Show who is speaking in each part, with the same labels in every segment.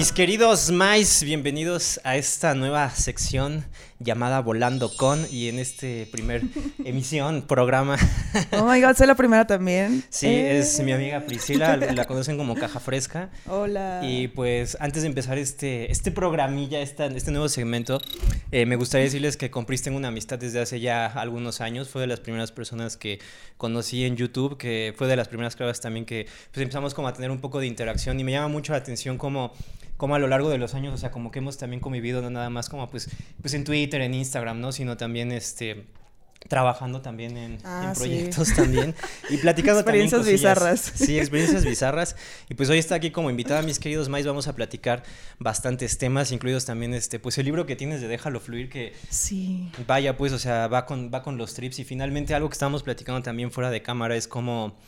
Speaker 1: Mis queridos Mais, bienvenidos a esta nueva sección llamada Volando con y en este primer emisión, programa.
Speaker 2: Oh my god, soy la primera también.
Speaker 1: Sí, es mi amiga Priscila, la conocen como Caja Fresca.
Speaker 2: Hola.
Speaker 1: Y pues antes de empezar este, este programilla, esta, este nuevo segmento, eh, me gustaría decirles que con Pris tengo una amistad desde hace ya algunos años. Fue de las primeras personas que conocí en YouTube, que fue de las primeras claves también que pues empezamos como a tener un poco de interacción y me llama mucho la atención como como a lo largo de los años, o sea, como que hemos también convivido, no nada más como pues, pues en Twitter, en Instagram, ¿no? Sino también este trabajando también en,
Speaker 2: Ah,
Speaker 1: proyectos
Speaker 2: sí.
Speaker 1: también y platicando
Speaker 2: Experiencias
Speaker 1: también
Speaker 2: bizarras.
Speaker 1: Sí, experiencias bizarras. Y pues hoy está aquí como invitada, mis queridos Mais, vamos a platicar bastantes temas, incluidos también este, pues el libro que tienes de Déjalo Fluir, que
Speaker 2: Sí.
Speaker 1: vaya, pues, o sea, va con, va con los trips. Y finalmente algo que estábamos platicando también fuera de cámara es como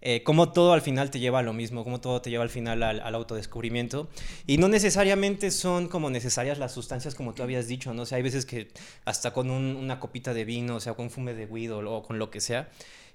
Speaker 1: eh, cómo todo al final te lleva a lo mismo, cómo todo te lleva al final al, al autodescubrimiento. Y no necesariamente son como necesarias las sustancias como tú habías dicho, ¿no? O hay veces que hasta con un- una copita de vino, o sea, con un fume de weed o, o con lo que sea,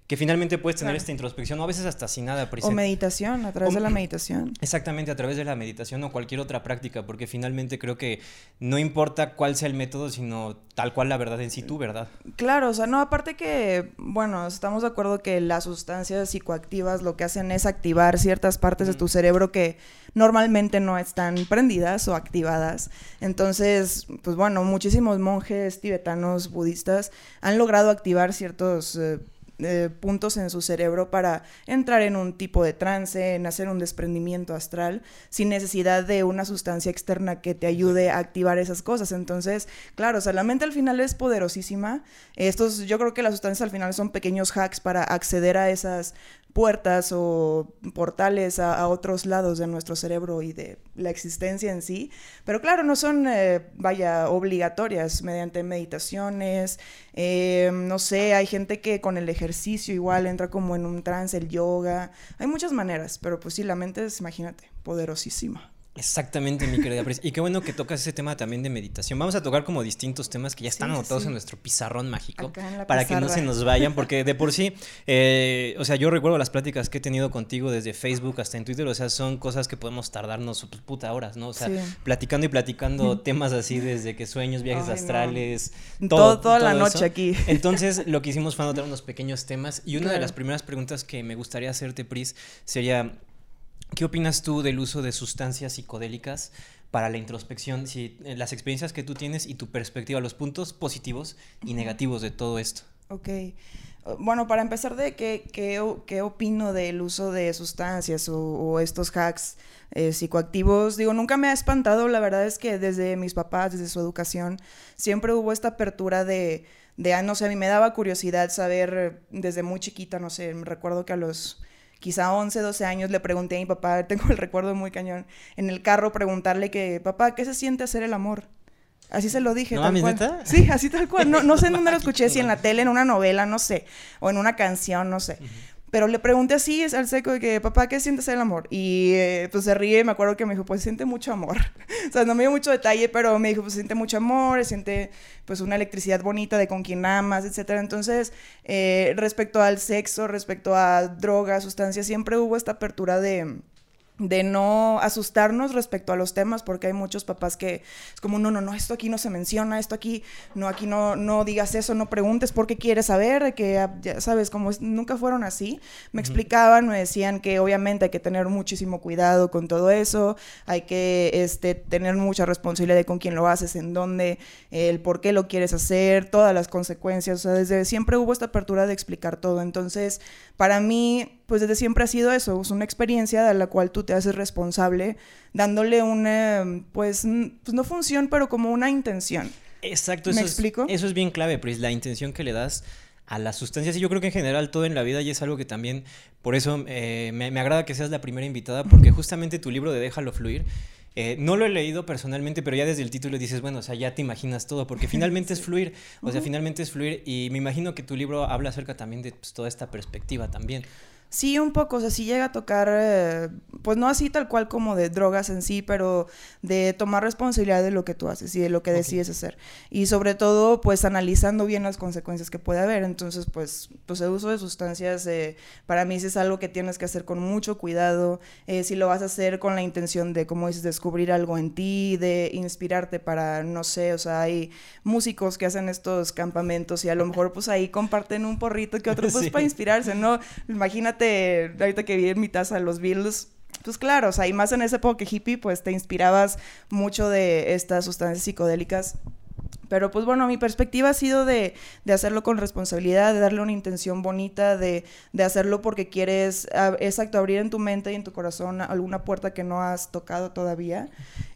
Speaker 1: que finalmente puedes tener
Speaker 2: Claro.
Speaker 1: esta introspección, o a veces hasta sin nada.
Speaker 2: O
Speaker 1: presente.
Speaker 2: meditación, a través
Speaker 1: O-
Speaker 2: de la meditación.
Speaker 1: Exactamente, a través de la meditación o cualquier otra práctica, porque finalmente creo que no importa cuál sea el método, sino tal cual la verdad en sí, tu verdad.
Speaker 2: Claro, o sea, no, aparte que, bueno, estamos de acuerdo que las sustancias psicoactivas lo que hacen es activar ciertas partes de tu cerebro que normalmente no están prendidas o activadas. Entonces, pues bueno, muchísimos monjes tibetanos, budistas, han logrado activar ciertos... eh, eh, puntos en su cerebro para entrar en un tipo de trance, en hacer un desprendimiento astral, sin necesidad de una sustancia externa que te ayude a activar esas cosas. Entonces, claro, o sea, la mente al final es poderosísima. Estos, yo creo que las sustancias al final son pequeños hacks para acceder a esas puertas o portales a, a otros lados de nuestro cerebro y de la existencia en sí. Pero claro, no son, eh, vaya, obligatorias mediante meditaciones. eh, no sé, hay gente que con el ejercicio igual entra como en un trance, el yoga. Hay muchas maneras, pero pues sí, la mente es, imagínate, poderosísima.
Speaker 1: Exactamente, mi querida Pris. Y qué bueno que tocas ese tema también de meditación. Vamos a tocar como distintos temas que ya están
Speaker 2: Sí,
Speaker 1: anotados
Speaker 2: sí.
Speaker 1: en nuestro pizarrón mágico para que no se nos vayan, porque de por sí, eh, o sea, yo recuerdo las pláticas que he tenido contigo desde Facebook hasta en Twitter, o sea, son cosas que podemos tardarnos pues, puta horas, ¿no? O sea,
Speaker 2: Sí.
Speaker 1: platicando y platicando temas así desde que sueños, viajes
Speaker 2: Ay, no.
Speaker 1: astrales,
Speaker 2: Todo- toda la noche aquí.
Speaker 1: Entonces, lo que hicimos fue anotar unos pequeños temas y una de las primeras preguntas que me gustaría hacerte, Pris, sería... ¿Qué opinas tú del uso de sustancias psicodélicas para la introspección? Si, eh, las experiencias que tú tienes y tu perspectiva, los puntos positivos y negativos de todo esto.
Speaker 2: Ok. Bueno, para empezar, de qué, qué, qué opino del uso de sustancias o, o estos hacks eh, psicoactivos, digo, nunca me ha espantado. La verdad es que desde mis papás, desde su educación, siempre hubo esta apertura de, de ah, no sé, a mí me daba curiosidad saber eh, desde muy chiquita, no sé, me recuerdo que a los quizá 11, 12 años le pregunté a mi papá, tengo el recuerdo muy cañón, en el carro preguntarle que, papá, ¿qué se siente hacer el amor? Así se lo dije.
Speaker 1: ¿No
Speaker 2: tal cual.
Speaker 1: neta?
Speaker 2: Sí, así tal cual. No, no sé en dónde lo escuché, si en la tele, en una novela, no sé, o en una canción, no sé. Pero le pregunté así al seco de que, papá, ¿qué sientes el amor? Y eh, pues se ríe y me acuerdo que me dijo, pues siente mucho amor. o sea, no me dio mucho detalle, pero me dijo, pues siente mucho amor, siente pues una electricidad bonita de con quien amas, etcétera. Entonces, eh, respecto al sexo, respecto a drogas, sustancias, siempre hubo esta apertura de de no asustarnos respecto a los temas, porque hay muchos papás que es como, no, no, no, esto aquí no se menciona, esto aquí, no, aquí no, no digas eso, no preguntes por qué quieres saber, que ya sabes, como es- nunca fueron así, me explicaban, me decían que obviamente hay que tener muchísimo cuidado con todo eso, hay que este, tener mucha responsabilidad de con quién lo haces, en dónde, el por qué lo quieres hacer, todas las consecuencias, o sea, desde siempre hubo esta apertura de explicar todo, entonces, para mí, pues desde siempre ha sido eso, es una experiencia de la cual tú te haces responsable, dándole una, pues, pues no función, pero como una intención.
Speaker 1: Exacto,
Speaker 2: ¿Me
Speaker 1: eso,
Speaker 2: explico?
Speaker 1: Es, eso es bien clave, Pris, la intención que le das a las sustancias. Y yo creo que en general todo en la vida y es algo que también, por eso eh, me, me agrada que seas la primera invitada, porque justamente tu libro de Déjalo Fluir. eh, no lo he leído personalmente, pero ya desde el título dices, bueno, o sea, ya te imaginas todo, porque finalmente es fluir, o sea, finalmente es fluir, y me imagino que tu libro habla acerca también de pues, toda esta perspectiva también.
Speaker 2: Sí, un poco, o sea, sí llega a tocar, eh, pues no así tal cual como de drogas en sí, pero de tomar responsabilidad de lo que tú haces y de lo que decides hacer. Y sobre todo, pues analizando bien las consecuencias que puede haber. Entonces, pues, pues el uso de sustancias, eh, para mí sí es algo que tienes que hacer con mucho cuidado. Eh, si lo vas a hacer con la intención de, como dices, descubrir algo en ti, de inspirarte para, no sé, o sea, hay músicos que hacen estos campamentos y a lo mejor pues ahí comparten un porrito que otro pues para inspirarse, ¿no? Imagínate ahorita que vi en mi taza los Beatles, pues claro, o sea, y más en ese época hippie, pues te inspirabas mucho de estas sustancias psicodélicas. Pero pues bueno, mi perspectiva ha sido de, de hacerlo con responsabilidad, de darle una intención bonita, de, de, hacerlo porque quieres, exacto, abrir en tu mente y en tu corazón alguna puerta que no has tocado todavía.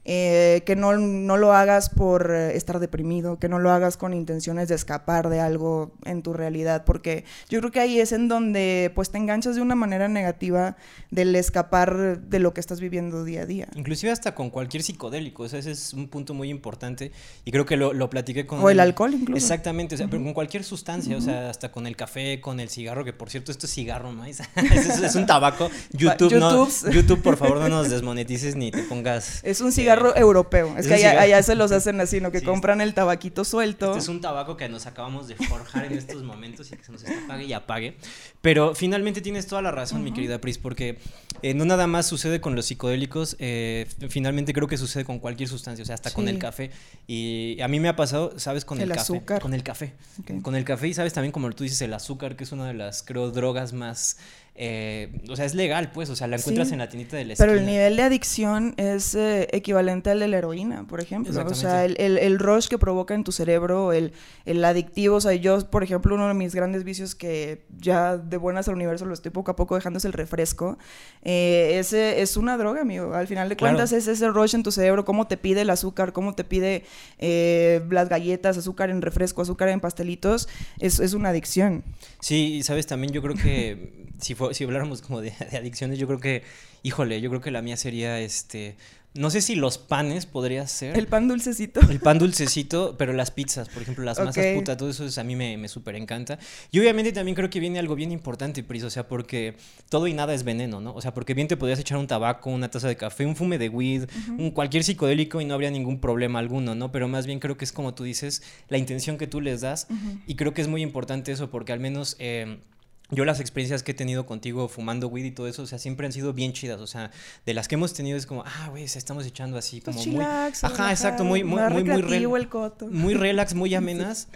Speaker 2: Eh, que no, no, lo hagas por eh, estar deprimido, que no lo hagas con intenciones de escapar de algo en tu realidad, porque yo creo que ahí es en donde pues te enganchas de una manera negativa del escapar de lo que estás viviendo día a día.
Speaker 1: Inclusive hasta con cualquier psicodélico, ese es un punto muy importante y creo que lo, lo platiqué con...
Speaker 2: O el, alcohol incluso.
Speaker 1: Exactamente, o sea, pero con cualquier sustancia, o sea, hasta con el café, con el cigarro, que por cierto esto es cigarro, ¿no? es, es, un tabaco. YouTube, no, YouTube, por favor, no nos desmonetices ni te pongas...
Speaker 2: Es un cigarro europeo. Es, que allá, se los hacen así, ¿no? Que compran el tabaquito suelto.
Speaker 1: Este es un tabaco que nos acabamos de forjar en estos momentos y que se nos apague y apague. Pero finalmente tienes toda la razón, mi querida Pris, porque eh, no nada más sucede con los psicodélicos, eh, finalmente creo que sucede con cualquier sustancia, o sea, hasta con el café. Y a mí me ha pasado, ¿sabes? Con el, café. Con el café. Con el café y sabes también, como tú dices, el azúcar, que es una de las, creo, drogas más eh, o sea, es legal, pues, o sea, la encuentras en la tiendita de la
Speaker 2: Pero el nivel de adicción es eh, equivalente al de la heroína, por ejemplo. O sea, el, el, rush que provoca en tu cerebro, el, el adictivo, o sea, yo, por ejemplo, uno de mis grandes vicios que ya de buenas al universo lo estoy poco a poco dejando es el refresco. Eh, ese es una droga, amigo. Al final de cuentas es ese rush en tu cerebro, cómo te pide el azúcar, cómo te pide las galletas, azúcar en refresco, azúcar en pastelitos, es, es una adicción.
Speaker 1: Sí, y sabes, también yo creo que si, si habláramos como de, adicciones, yo creo que, híjole, yo creo que la mía sería este. No sé si los panes podría ser.
Speaker 2: El pan dulcecito.
Speaker 1: El pan dulcecito, pero las pizzas, por ejemplo, las masas puta, todo eso a mí me, me súper encanta. Y obviamente también creo que viene algo bien importante, Pris, o sea, porque todo y nada es veneno, ¿no? O sea, porque bien te podrías echar un tabaco, una taza de café, un fume de weed, un cualquier psicodélico y no habría ningún problema alguno, ¿no? Pero más bien creo que es como tú dices, la intención que tú les das. Y creo que es muy importante eso, porque al menos. Eh, yo las experiencias que he tenido contigo fumando weed y todo eso, o sea, siempre han sido bien chidas, o sea, de las que hemos tenido es como, ah, güey, se estamos echando así pues como muy Ajá, exacto, muy muy muy muy, muy relax, muy amenas.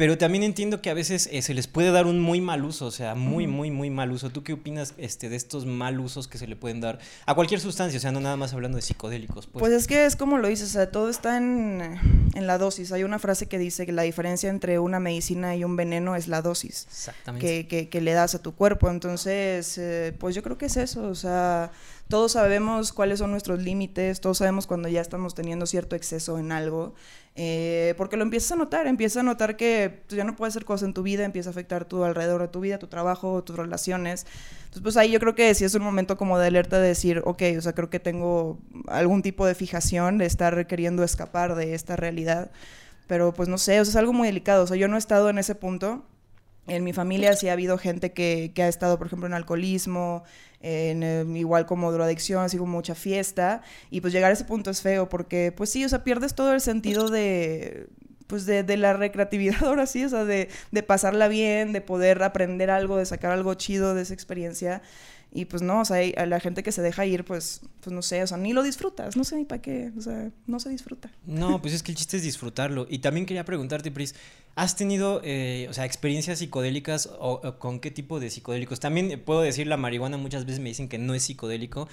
Speaker 1: Pero también entiendo que a veces eh, se les puede dar un muy mal uso, o sea, muy, muy, muy mal uso. ¿Tú qué opinas este, de estos mal usos que se le pueden dar a cualquier sustancia? O sea, no nada más hablando de psicodélicos.
Speaker 2: Pues, pues es que es como lo dices, o sea, todo está en, en, la dosis. Hay una frase que dice que la diferencia entre una medicina y un veneno es la dosis que, que, que, le das a tu cuerpo. Entonces, eh, pues yo creo que es eso, o sea todos sabemos cuáles son nuestros límites, todos sabemos cuando ya estamos teniendo cierto exceso en algo, eh, porque lo empiezas a notar, empiezas a notar que ya no puedes hacer cosas en tu vida, empieza a afectar tu alrededor de tu vida, tu trabajo, tus relaciones. Entonces, pues ahí yo creo que sí es un momento como de alerta de decir, ok, o sea, creo que tengo algún tipo de fijación de estar queriendo escapar de esta realidad, pero pues no sé, o sea, es algo muy delicado, o sea, yo no he estado en ese punto. En mi familia sí ha habido gente que, que ha estado, por ejemplo, en alcoholismo, en, em, igual como drogadicción, así como mucha fiesta. Y pues llegar a ese punto es feo porque, pues sí, o sea, pierdes todo el sentido de pues de, de, la recreatividad ahora sí, o sea, de, de, pasarla bien, de poder aprender algo, de sacar algo chido de esa experiencia. Y pues no, o sea, la gente que se deja ir, pues, pues no sé, o sea, ni lo disfrutas, no sé ni para qué, o sea, no se disfruta.
Speaker 1: No, pues es que el chiste es disfrutarlo. Y también quería preguntarte, Pris, ¿has tenido, eh, o sea, experiencias psicodélicas o, con qué tipo de psicodélicos? También puedo decir la marihuana, muchas veces me dicen que no es psicodélico,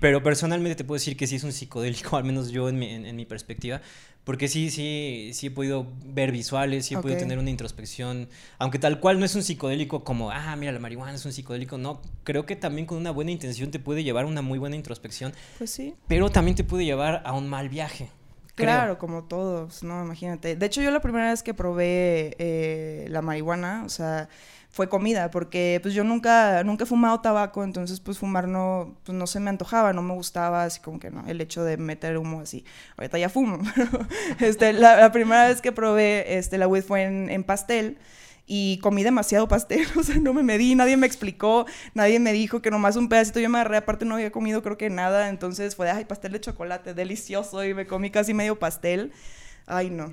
Speaker 1: pero personalmente te puedo decir que sí es un psicodélico, al menos yo en mi, en mi perspectiva, porque sí, sí, sí he podido ver visuales, sí he podido tener una introspección, aunque tal cual no es un psicodélico como, ah, mira, la marihuana es un psicodélico, no, creo que también con una buena intención te puede llevar a una muy buena introspección.
Speaker 2: Pues sí.
Speaker 1: Pero también te puede llevar a un mal viaje.
Speaker 2: Claro, como todos, ¿no? Imagínate. De hecho, yo la primera vez que probé eh, la marihuana, o sea, fue comida, porque pues yo nunca, nunca he fumado tabaco, entonces pues fumar no, pues no se me antojaba, no me gustaba, así como que no, el hecho de meter humo así. Ahorita ya fumo, este, la, primera vez que probé este, la weed fue en pastel y comí demasiado pastel, o sea, no me medí, nadie me explicó, nadie me dijo que nomás un pedacito yo me agarré, aparte no había comido creo que nada, entonces fue, ay, pastel de chocolate, delicioso, y me comí casi medio pastel. Ay, no.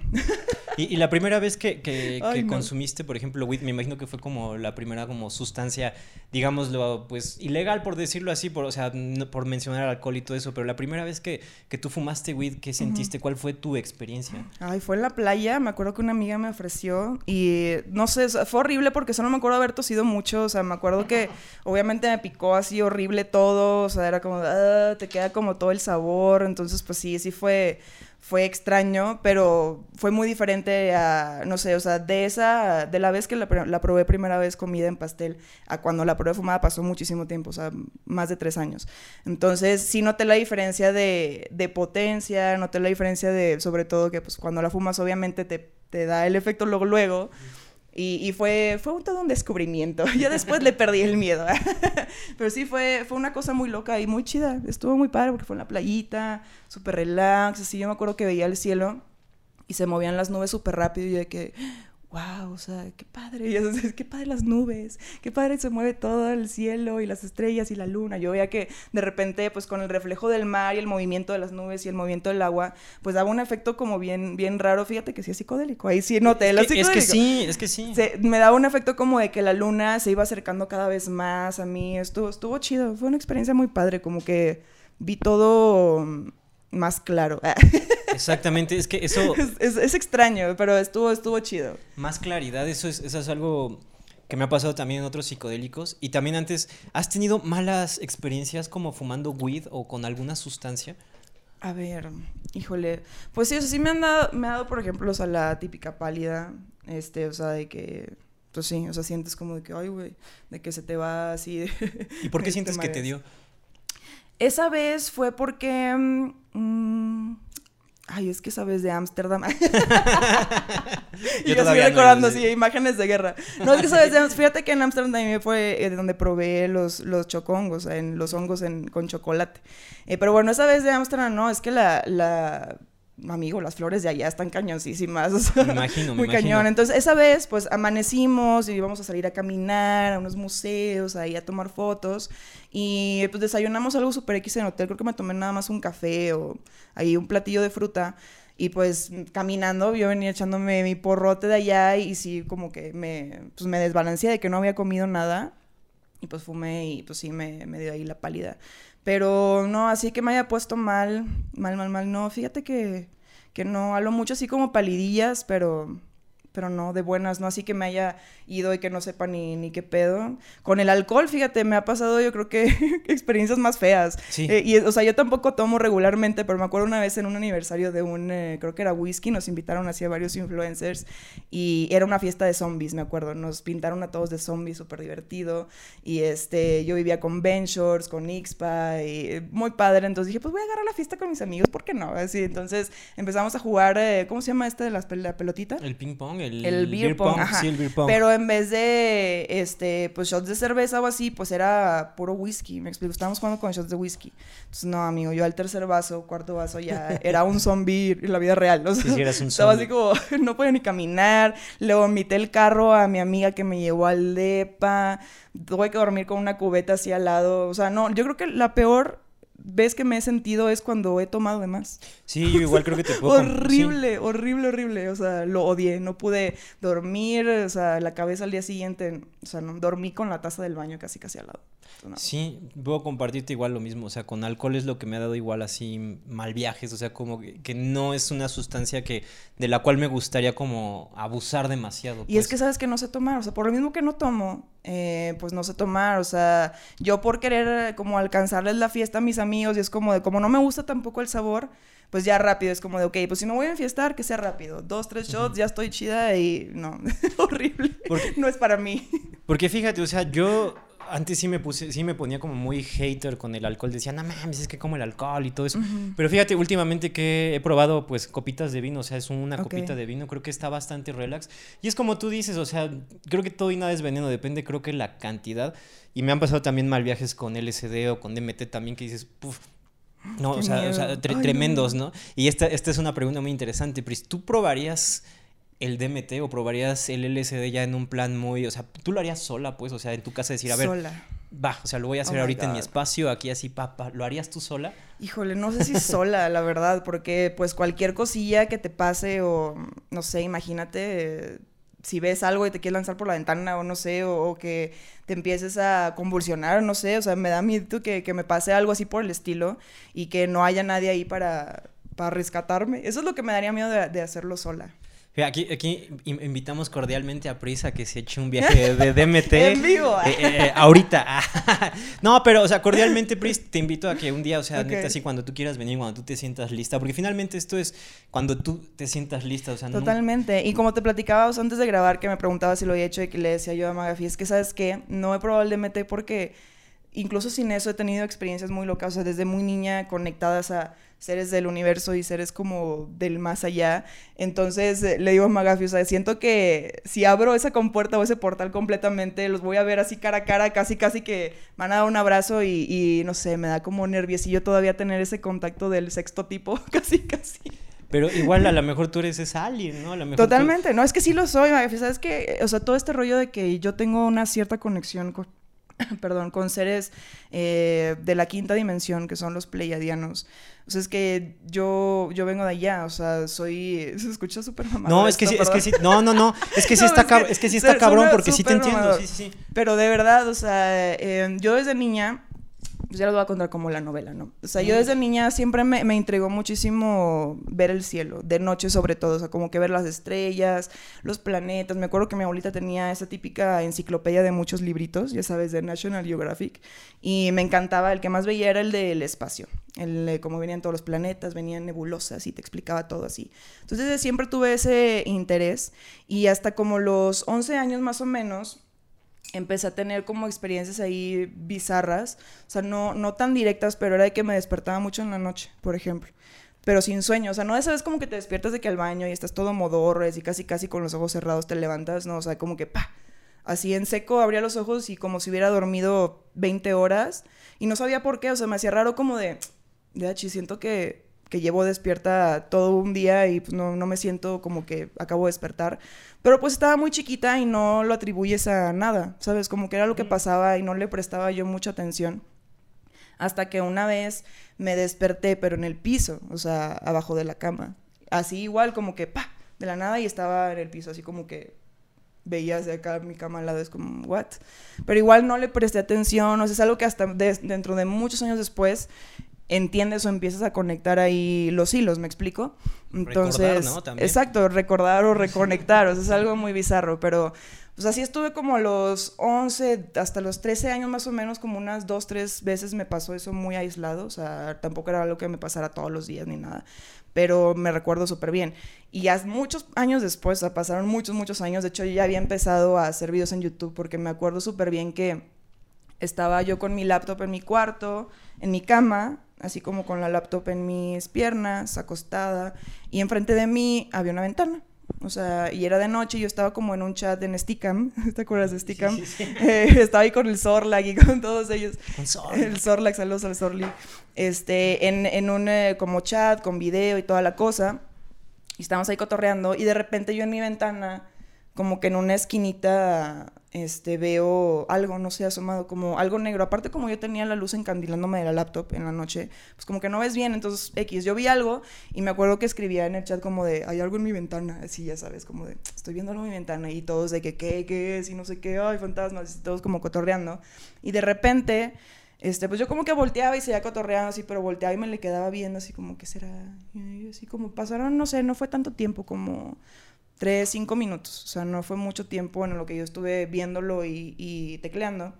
Speaker 1: ¿Y, la primera vez que, que, consumiste, por ejemplo, weed, me imagino que fue como la primera como sustancia, digámoslo, pues ilegal por decirlo así, por, o sea, por mencionar alcohol y todo eso, pero la primera vez que, que tú fumaste weed, ¿qué sentiste? ¿Cuál fue tu experiencia?
Speaker 2: Ay, fue en la playa, me acuerdo que una amiga me ofreció y no sé, fue horrible porque solo me acuerdo haber tosido mucho, o sea, me acuerdo que obviamente me picó así horrible todo, o sea, era como, ah, te queda como todo el sabor, entonces pues sí, sí fue fue extraño, pero fue muy diferente a, no sé, o sea, de esa, de la vez que la, probé primera vez comida en pastel, a cuando la probé fumada pasó muchísimo tiempo, o sea, más de tres años. Entonces, sí noté la diferencia de, de potencia, noté la diferencia de, sobre todo, que pues cuando la fumas obviamente te, te da el efecto luego, luego. Y, fue, fue un, todo un descubrimiento. Ya después le perdí el miedo. Pero sí, fue, fue una cosa muy loca y muy chida. Estuvo muy padre porque fue en la playita, súper relax. Así yo me acuerdo que veía el cielo y se movían las nubes súper rápido y yo de que, wow, o sea, qué padre, y qué padre las nubes, qué padre se mueve todo el cielo y las estrellas y la luna. Yo veía que de repente, pues con el reflejo del mar y el movimiento de las nubes y el movimiento del agua, pues daba un efecto como bien, bien raro. Fíjate que sí es psicodélico, ahí sí noté
Speaker 1: lo es que, Es que sí, es que sí.
Speaker 2: me daba un efecto como de que la luna se iba acercando cada vez más a mí. Estuvo, estuvo chido, fue una experiencia muy padre, como que vi todo más claro.
Speaker 1: Exactamente, es que eso...
Speaker 2: Es, extraño, pero estuvo, estuvo chido.
Speaker 1: Más claridad, eso es, eso es algo que me ha pasado también en otros psicodélicos. Y también antes, ¿has tenido malas experiencias como fumando weed o con alguna sustancia?
Speaker 2: A ver, híjole. Pues sí, o sea, sí me han dado, me ha dado, por ejemplo, o sea, la típica pálida, este, o sea, de que, pues sí, o sea, sientes como de que, ay, güey, de que se te va así.
Speaker 1: ¿Y por qué sientes que te dio?
Speaker 2: Esa vez fue porque... Mm, ay, es que sabes de Ámsterdam. Yo, estoy recordando, sí, imágenes de guerra. No, es que sabes de Ámsterdam. Fíjate que en Ámsterdam también fue eh, donde probé los, los chocongos, en, los hongos en, con chocolate. Eh, pero bueno, esa vez de Ámsterdam, no, es que la, la amigo, las flores de allá están cañoncísimas.
Speaker 1: me imagino,
Speaker 2: Muy cañón. Entonces, esa vez, pues amanecimos y íbamos a salir a caminar a unos museos, ahí a tomar fotos. Y pues desayunamos algo súper X en el hotel. Creo que me tomé nada más un café o ahí un platillo de fruta. Y pues caminando, yo venía echándome mi porrote de allá y sí, como que me, pues, me desbalanceé de que no había comido nada. Y pues fumé y pues sí, me, me dio ahí la pálida. Pero no, así que me haya puesto mal, mal, mal, mal, no. Fíjate que, que no, hablo mucho así como palidillas, pero pero no de buenas, no así que me haya ido y que no sepa ni, ni qué pedo. Con el alcohol, fíjate, me ha pasado yo creo que experiencias más feas. Sí. Eh, y, o sea, yo tampoco tomo regularmente, pero me acuerdo una vez en un aniversario de un, eh, creo que era whisky, nos invitaron así a varios influencers y era una fiesta de zombies, me acuerdo. Nos pintaron a todos de zombies, súper divertido. Y este, yo vivía con Shorts, con Ixpa, y eh, muy padre. Entonces dije, pues voy a agarrar la fiesta con mis amigos, ¿por qué no? Así, entonces empezamos a jugar, ¿cómo se llama este de las, la pelotita?
Speaker 1: El ping pong
Speaker 2: el, beer, pong, Sí, el beer pong. Pero en vez de, este, pues shots de cerveza o así, pues era puro whisky, me explico, estábamos jugando con shots de whisky. Entonces, no, amigo, yo al tercer vaso, cuarto vaso ya era un zombie en la vida real, ¿no?
Speaker 1: Sí, eras un
Speaker 2: Estaba así como, no podía ni caminar, le vomité el carro a mi amiga que me llevó al depa, tuve que dormir con una cubeta así al lado, o sea, no, yo creo que la peor ves que me he sentido es cuando he tomado de más.
Speaker 1: Sí, yo igual creo que te puedo...
Speaker 2: horrible, horrible, horrible. O sea, lo odié. No pude dormir, o sea, la cabeza al día siguiente, o sea, no, dormí con la taza del baño casi casi al lado.
Speaker 1: Sí, puedo compartirte igual lo mismo. O sea, con alcohol es lo que me ha dado igual así mal viajes. O sea, como que, no es una sustancia que de la cual me gustaría como abusar demasiado.
Speaker 2: Y es pues. que sabes que no sé tomar. O sea, por lo mismo que no tomo, eh, pues no sé tomar. O sea, yo por querer como alcanzarles la fiesta a mis amigos y es como de como no me gusta tampoco el sabor pues ya rápido es como de, ok, pues si me voy a enfiestar, que sea rápido. Dos, tres shots, ya estoy chida y no, horrible. no es para mí.
Speaker 1: Porque fíjate, o sea, yo antes sí me puse, sí me ponía como muy hater con el alcohol. Decía, no mames, es que como el alcohol y todo eso. Pero fíjate, últimamente que he probado, pues, copitas de vino, o sea, es una copita de vino, creo que está bastante relax. Y es como tú dices, o sea, creo que todo y nada es veneno, depende, creo que la cantidad. Y me han pasado también mal viajes con LSD o con DMT también, que dices, puf, no, o sea, tremendos, no. Y esta, esta es una pregunta muy interesante, Pris. ¿Tú probarías el DMT o probarías el LSD ya en un plan muy, o sea, tú lo harías sola, pues, o sea, en tu casa decir, a ver,
Speaker 2: Sola.
Speaker 1: va, o sea, lo voy a hacer
Speaker 2: Oh
Speaker 1: ahorita en mi espacio, aquí así, papá, ¿lo harías tú sola?
Speaker 2: Híjole, no sé si sola, la verdad, porque pues cualquier cosilla que te pase o no sé, imagínate eh, si ves algo y te quieres lanzar por la ventana o no sé, o, o que te empieces a convulsionar, no sé, o sea, me da miedo que, que me pase algo así por el estilo y que no haya nadie ahí para, para rescatarme. Eso es lo que me daría miedo de, de hacerlo sola.
Speaker 1: Aquí, aquí in- invitamos cordialmente a Prisa que se eche un viaje de DMT.
Speaker 2: En vivo.
Speaker 1: Eh, eh, eh, ahorita. no, pero, o sea, cordialmente, Pris, te invito a que un día, o sea,
Speaker 2: Ok.
Speaker 1: neta, así cuando tú quieras venir, cuando tú te sientas lista, porque finalmente esto es cuando tú te sientas lista, o sea, no.
Speaker 2: Totalmente. Y como te platicabas antes de grabar, que me preguntaba si lo había hecho y que le decía yo a Magafi, es que, ¿sabes qué? No he probado el DMT porque incluso sin eso he tenido experiencias muy locas, o sea, desde muy niña conectadas a seres del universo y seres como del más allá. Entonces eh, le digo a Magafi, o sea, siento que si abro esa compuerta o ese portal completamente, los voy a ver así cara a cara, casi, casi que me van a dar un abrazo y, y no sé, me da como nerviosillo todavía tener ese contacto del sexto tipo, casi, casi.
Speaker 1: Pero igual a lo mejor tú eres esa alien, ¿no? A lo mejor tú-
Speaker 2: Totalmente, no, es que sí lo soy, Magafi, sabes que, o sea, todo este rollo de que yo tengo una cierta conexión con, perdón, con seres eh, de la quinta dimensión, que son los pleiadianos. O sea, es que yo, yo vengo de allá, o sea, soy, se escucha súper mamador
Speaker 1: No, es que sí, es que sí, no, no, no, es que sí
Speaker 2: No,
Speaker 1: está
Speaker 2: es
Speaker 1: cab-
Speaker 2: que
Speaker 1: es que sí está cabrón porque sí te entiendo, sí, sí, sí.
Speaker 2: Pero de verdad, o sea, eh, yo desde niña, pues ya lo voy a contar como la novela, ¿no? O sea, yo desde niña siempre me, me intrigó muchísimo ver el cielo, de noche sobre todo, o sea, como que ver las estrellas, los planetas. Me acuerdo que mi abuelita tenía esa típica enciclopedia de muchos libritos, ya sabes, de National Geographic, y me encantaba, el que más veía era el del espacio, el de cómo venían todos los planetas, venían nebulosas y te explicaba todo así. Entonces desde siempre tuve ese interés y hasta como los 11 años más o menos empecé a tener como experiencias ahí bizarras, o sea, no, no tan directas, pero era de que me despertaba mucho en la noche, por ejemplo, pero sin sueño, o sea, no esa vez como que te despiertas de que al baño y estás todo modorres y casi casi con los ojos cerrados te levantas, no, o sea, como que pa, así en seco abría los ojos y como si hubiera dormido 20 horas y no sabía por qué, o sea, me hacía raro como de, de "Achi, siento que que llevo despierta todo un día y pues, no, no me siento como que acabo de despertar. Pero pues estaba muy chiquita y no lo atribuyes a nada, ¿sabes? Como que era lo que pasaba y no le prestaba yo mucha atención. Hasta que una vez me desperté, pero en el piso, o sea, abajo de la cama. Así igual, como que, pa, de la nada y estaba en el piso, así como que veías de acá mi cama al lado, es como, what? Pero igual no le presté atención, o sea, es algo que hasta de- dentro de muchos años después entiendes o empiezas a conectar ahí los hilos, ¿me explico? Entonces,
Speaker 1: Recordar, ¿no? También.
Speaker 2: exacto, recordar o reconectar, o sea, es algo muy bizarro, pero pues así estuve como los 11, hasta los 13 años más o menos, como unas dos, tres veces me pasó eso muy aislado, o sea, tampoco era algo que me pasara todos los días ni nada, pero me recuerdo súper bien. Y ya muchos años después, o sea, pasaron muchos, muchos años, de hecho yo ya había empezado a hacer videos en YouTube porque me acuerdo súper bien que estaba yo con mi laptop en mi cuarto, en mi cama, así como con la laptop en mis piernas, acostada, y enfrente de mí había una ventana. O sea, y era de noche y yo estaba como en un chat en Sticam, ¿te acuerdas de Sticam?
Speaker 1: Sí, sí, sí.
Speaker 2: Eh, estaba ahí con el Zorlag y con todos ellos.
Speaker 1: Con.
Speaker 2: El Zorlag, saludos al Zorli. Este, en, en un eh, como chat con video y toda la cosa. Y estábamos ahí cotorreando y de repente yo en mi ventana, como que en una esquinita, este, veo algo, no sé, asomado, como algo negro. Aparte como yo tenía la luz encandilándome de la laptop en la noche, pues como que no ves bien, entonces X, yo vi algo y me acuerdo que escribía en el chat como de, hay algo en mi ventana, así ya sabes, como de, estoy viendo algo en mi ventana y todos de que, ¿qué, qué es? Y no sé qué, ay, fantasmas, y todos como cotorreando. Y de repente... Este, pues yo como que volteaba y seguía cotorreando así, pero volteaba y me le quedaba viendo así como, ¿qué será? Y así como pasaron, no sé, no fue tanto tiempo, como tres, cinco minutos. O sea, no fue mucho tiempo en lo que yo estuve viéndolo y, y tecleando.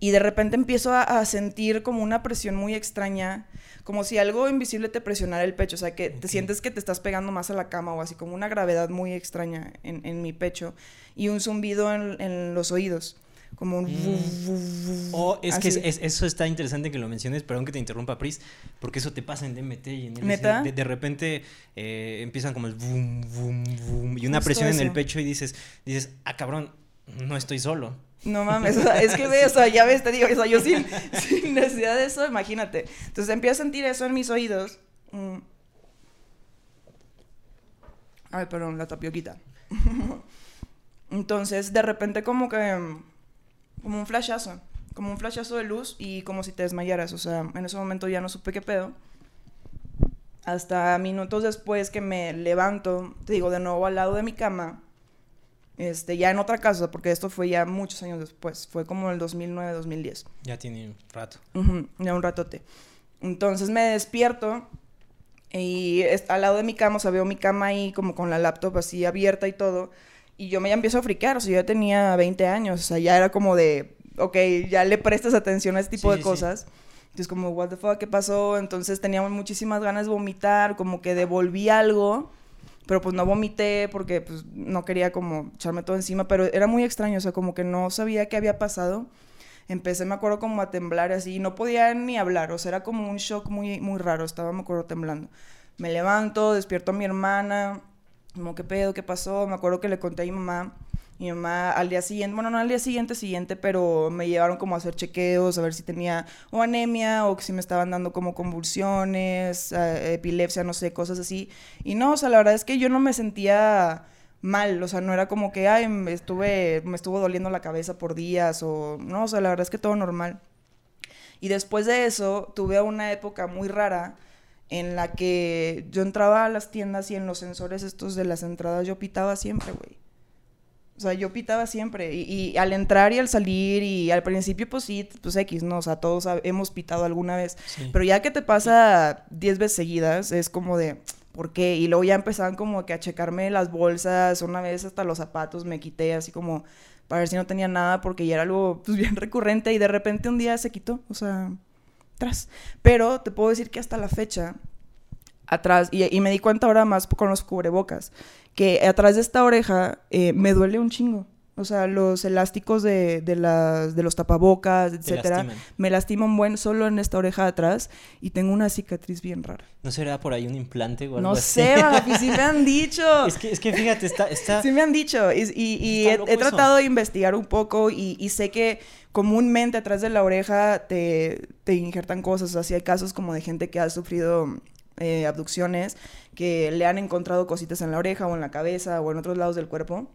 Speaker 2: Y de repente empiezo a, a sentir como una presión muy extraña, como si algo invisible te presionara el pecho, o sea, que te sientes que te estás pegando más a la cama o así, como una gravedad muy extraña en, en mi pecho y un zumbido en, en los oídos, como un...
Speaker 1: Mm. O es que es-
Speaker 2: así.
Speaker 1: es- eso está interesante que lo menciones, perdón que te interrumpa, Pris, porque eso te pasa en DMT y en.
Speaker 2: ¿Neta?
Speaker 1: De, de repente eh, empiezan como el boom, boom, boom, y una
Speaker 2: Justo
Speaker 1: presión en el pecho y dices, dices, ah, cabrón, no estoy solo.
Speaker 2: No mames, o sea, es que ve, o sea, ya ves, te digo, o sea, yo sin, sin necesidad de eso, imagínate. Entonces empiezo a sentir eso en mis oídos. mm, Ay, perdón, la tapioquita. Entonces, de repente como que... Como un flashazo. Como un flashazo de luz y como si te desmayaras. O sea, en ese momento ya no supe qué pedo. Hasta minutos después que me levanto, te digo, de nuevo al lado de mi cama. Este, ya en otra casa, porque esto fue ya muchos años después. Fue como el 2009, 2010.
Speaker 1: Ya tiene un rato.
Speaker 2: Ujú, ya un ratote. Entonces me despierto y al lado de mi cama, o sea, veo mi cama ahí como con la laptop así abierta y todo. Y yo me ya empiezo a fricar, o sea, yo ya tenía 20 años, o sea, ya era como de, ok, ya le prestas atención a este tipo
Speaker 1: Sí,
Speaker 2: de
Speaker 1: sí.
Speaker 2: cosas. Entonces como, what the fuck, ¿qué pasó? Entonces teníamos muchísimas ganas de vomitar, como que devolví algo, pero pues no vomité porque pues no quería como echarme todo encima, pero era muy extraño, o sea, como que no sabía qué había pasado. Empecé, me acuerdo, como a temblar así, y no podía ni hablar, o sea, era como un shock muy, muy raro, estaba, me acuerdo, temblando. Me levanto, despierto a mi hermana, como, ¿qué pedo? ¿Qué pasó? Me acuerdo que le conté a mi mamá, mi mamá al día siguiente, bueno, no al día siguiente, siguiente, pero me llevaron como a hacer chequeos, a ver si tenía o anemia o que si me estaban dando como convulsiones, eh, epilepsia, no sé, cosas así. Y no, o sea, la verdad es que yo no me sentía mal, o sea, no era como que, ay, me estuve, me estuvo doliendo la cabeza por días o, no, o sea, la verdad es que todo normal. Y después de eso, tuve una época muy rara en la que yo entraba a las tiendas y en los sensores estos de las entradas yo pitaba siempre, güey. O sea, yo pitaba siempre. Y, y al entrar y al salir y al principio, pues sí, pues X, ¿no? O sea, todos hemos pitado alguna vez.
Speaker 1: Sí.
Speaker 2: Pero ya que te pasa 10 veces seguidas, es como de, ¿por qué? Y luego ya empezaban como que a checarme las bolsas, una vez hasta los zapatos me quité así como para ver si no tenía nada porque ya era algo pues bien recurrente y de repente un día se quitó, o sea, Pero te puedo decir que hasta la fecha, atrás, y, y me di cuenta ahora más con los cubrebocas, que atrás de esta oreja eh, me duele un chingo. O sea, los elásticos de, de, las, de los tapabocas, etcétera,
Speaker 1: lastiman.
Speaker 2: me lastiman buen solo en esta oreja de atrás y tengo una cicatriz bien rara.
Speaker 1: ¿No será por ahí un implante o algo
Speaker 2: No
Speaker 1: así?
Speaker 2: sé, papi, sí me han dicho.
Speaker 1: Es que, es que fíjate, está... está...
Speaker 2: Sí me han dicho. Y, y- he, he tratado de investigar un poco y, y sé que comúnmente atrás de la oreja te, te injertan cosas. O sea, sí hay casos como de gente que ha sufrido eh, abducciones, que le han encontrado cositas en la oreja o en la cabeza o en otros lados del cuerpo.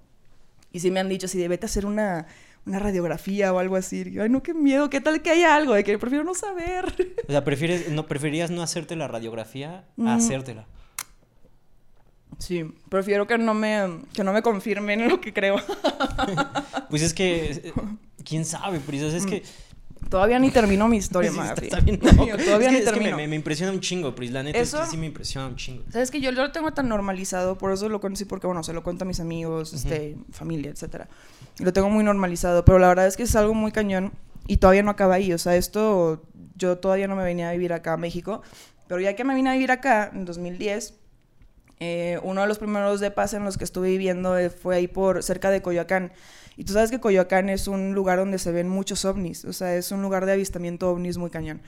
Speaker 2: Y sí me han dicho, si debete hacer una, una radiografía o algo así. Y yo, Ay, no, qué miedo, qué tal que haya algo, de que prefiero no saber.
Speaker 1: O sea, prefieres, no, preferías no hacerte la radiografía
Speaker 2: Mm.
Speaker 1: a hacértela.
Speaker 2: Sí, prefiero que no me, que no me confirmen lo que creo.
Speaker 1: Pues es que... eh, ¿Quién sabe, Prisas? Es que...
Speaker 2: Todavía ni termino mi historia,
Speaker 1: Sí, está-
Speaker 2: Magafi.
Speaker 1: está bien.
Speaker 2: Yo todavía
Speaker 1: es que,
Speaker 2: ni
Speaker 1: es que me,
Speaker 2: termino.
Speaker 1: me- me impresiona un chingo, Pris. La neta es
Speaker 2: Eso-
Speaker 1: que sí me impresiona un chingo.
Speaker 2: Sabes que yo lo tengo tan normalizado, por eso lo conocí porque bueno, se lo cuento a mis amigos, este, familia, etcétera. Lo tengo muy normalizado, pero la verdad es que es algo muy cañón y todavía no acaba ahí, o sea, esto yo todavía no me venía a vivir acá a México, pero ya que me vine a vivir acá en 2010, eh, uno de los primeros depas en los que estuve viviendo eh, fue ahí por cerca de Coyoacán. Y tú sabes que Coyoacán es un lugar donde se ven muchos ovnis, o sea, es un lugar de avistamiento ovnis muy cañón.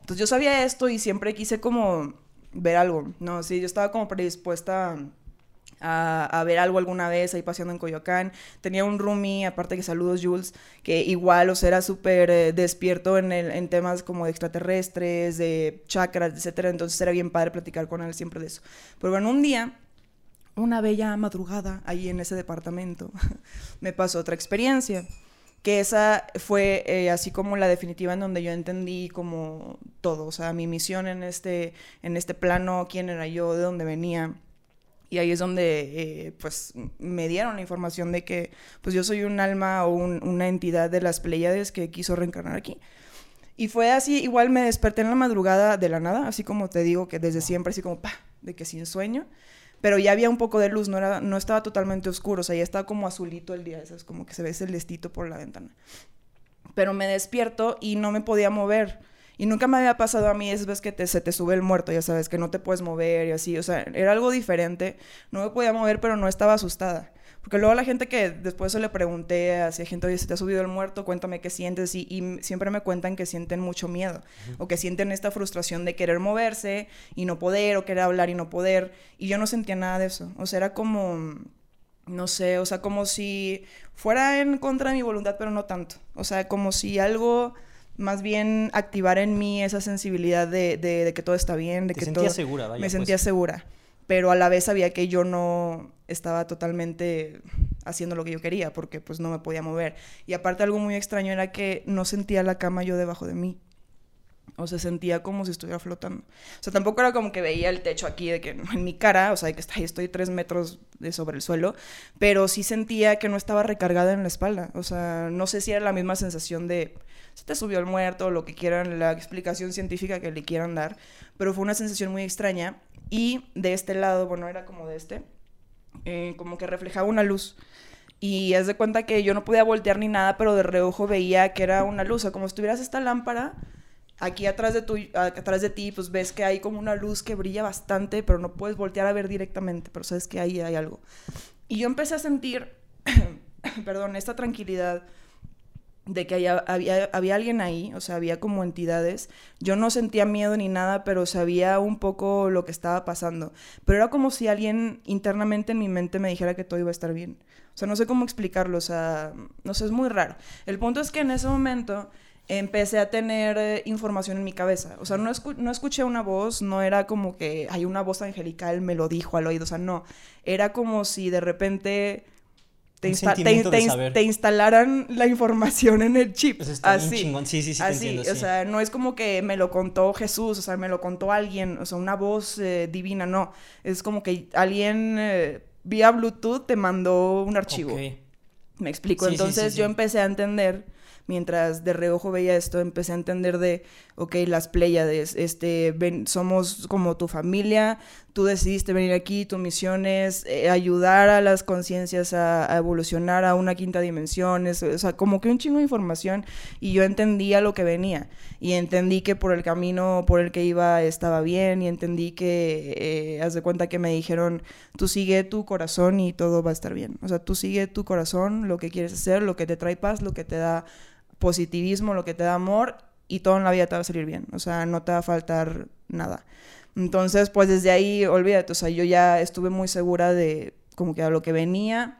Speaker 2: Entonces yo sabía esto y siempre quise como ver algo, ¿no? Sí, yo estaba como predispuesta a, ver algo alguna vez ahí paseando en Coyoacán. Tenía un roomie, aparte que saludos Jules, que igual, o sea, era súper eh, despierto en, el, en temas como de extraterrestres, de chakras, etcétera. Entonces era bien padre platicar con él siempre de eso. Pero bueno, un día, una bella madrugada ahí en ese departamento, me pasó otra experiencia. Que esa fue eh, así como la definitiva en donde yo entendí como todo, o sea, mi misión en este, en este plano, quién era yo, de dónde venía. Y ahí es donde, eh, pues, me dieron la información de que, pues, yo soy un alma o un- una entidad de las Pleiades que quiso reencarnar aquí. Y fue así, igual me desperté en la madrugada de la nada, así como te digo que desde siempre, así como, pa, de que sin sueño. Pero ya había un poco de luz, no, era, no estaba totalmente oscuro, o sea, ya estaba como azulito el día, es como que se ve celestito por la ventana. Pero me despierto y no me podía mover. Y nunca me había pasado a mí esas veces que te, se te sube el muerto, ya sabes, que no te puedes mover y así. O sea, era algo diferente. No me podía mover, pero no estaba asustada. Porque luego la gente que después se le pregunté, así gente, oye, ¿se te ha subido el muerto? Cuéntame qué sientes. Y, y siempre me cuentan que sienten mucho miedo. O que sienten esta frustración de querer moverse y no poder, o querer hablar y no poder. Y yo no sentía nada de eso. O sea, era como no sé, o sea, como si fuera en contra de mi voluntad, pero no tanto. O sea, como si algo más bien activara en mí esa sensibilidad de, de- de que todo está bien, de
Speaker 1: Te
Speaker 2: que
Speaker 1: sentías
Speaker 2: todo...
Speaker 1: segura, vaya.
Speaker 2: me
Speaker 1: pues.
Speaker 2: sentía segura. pero a la vez sabía que yo no estaba totalmente haciendo lo que yo quería porque pues no me podía mover. Y aparte algo muy extraño era que no sentía la cama yo debajo de mí. O sea, sentía como si estuviera flotando. O sea, tampoco era como que veía el techo aquí de que en mi cara, o sea, que estoy, estoy tres metros de sobre el suelo, pero sí sentía que no estaba recargada en la espalda. O sea, no sé si era la misma sensación de se te subió el muerto, o lo que quieran, la explicación científica que le quieran dar, pero fue una sensación muy extraña. Y de este lado, bueno, era como de este, eh, como que reflejaba una luz. Y haz de cuenta que yo no podía voltear ni nada, pero de reojo veía que era una luz, o sea, como si tuvieras esta lámpara aquí atrás de, tu, atrás de ti, pues ves que hay como una luz que brilla bastante, pero no puedes voltear a ver directamente, pero sabes que ahí hay algo. Y yo empecé a sentir, perdón, esta tranquilidad de que había, había, alguien ahí, o sea, había como entidades. Yo no sentía miedo ni nada, pero sabía un poco lo que estaba pasando. Pero era como si alguien internamente en mi mente me dijera que todo iba a estar bien. O sea, no sé cómo explicarlo, o sea, no sé, es muy raro. El punto es que en ese momento empecé a tener eh, información en mi cabeza. O sea, no, no escuché una voz, no era como que hay una voz angelical me lo dijo al oído, o sea, no. Era como si de repente te, te, instalaran la información en el chip.
Speaker 1: Pues así. Sí, sí, sí,
Speaker 2: así. o sea, no es como que me lo contó Jesús, o sea, me lo contó alguien, o sea, una voz eh, divina, no. Es como que alguien eh, vía Bluetooth te mandó un archivo. Me explico. Entonces yo empecé a entender mientras de reojo veía esto, empecé a entender de, ok, las Pléyades, este, ven, somos como tu familia, tú decidiste venir aquí, tu misión es eh, ayudar a las conciencias a, evolucionar a una quinta dimensión, o sea, como que un chingo de información y yo entendía lo que venía y entendí que por el camino por el que iba estaba bien y entendí que, eh, haz de cuenta que me dijeron, tú sigue tu corazón y todo va a estar bien, o sea, tú sigue tu corazón, lo que quieres hacer, lo que te trae paz, lo que te da positivismo, lo que te da amor y todo en la vida te va a salir bien, o sea, no te va a faltar nada. Entonces, pues desde ahí, olvídate, o sea, yo ya estuve muy segura de como que a lo que venía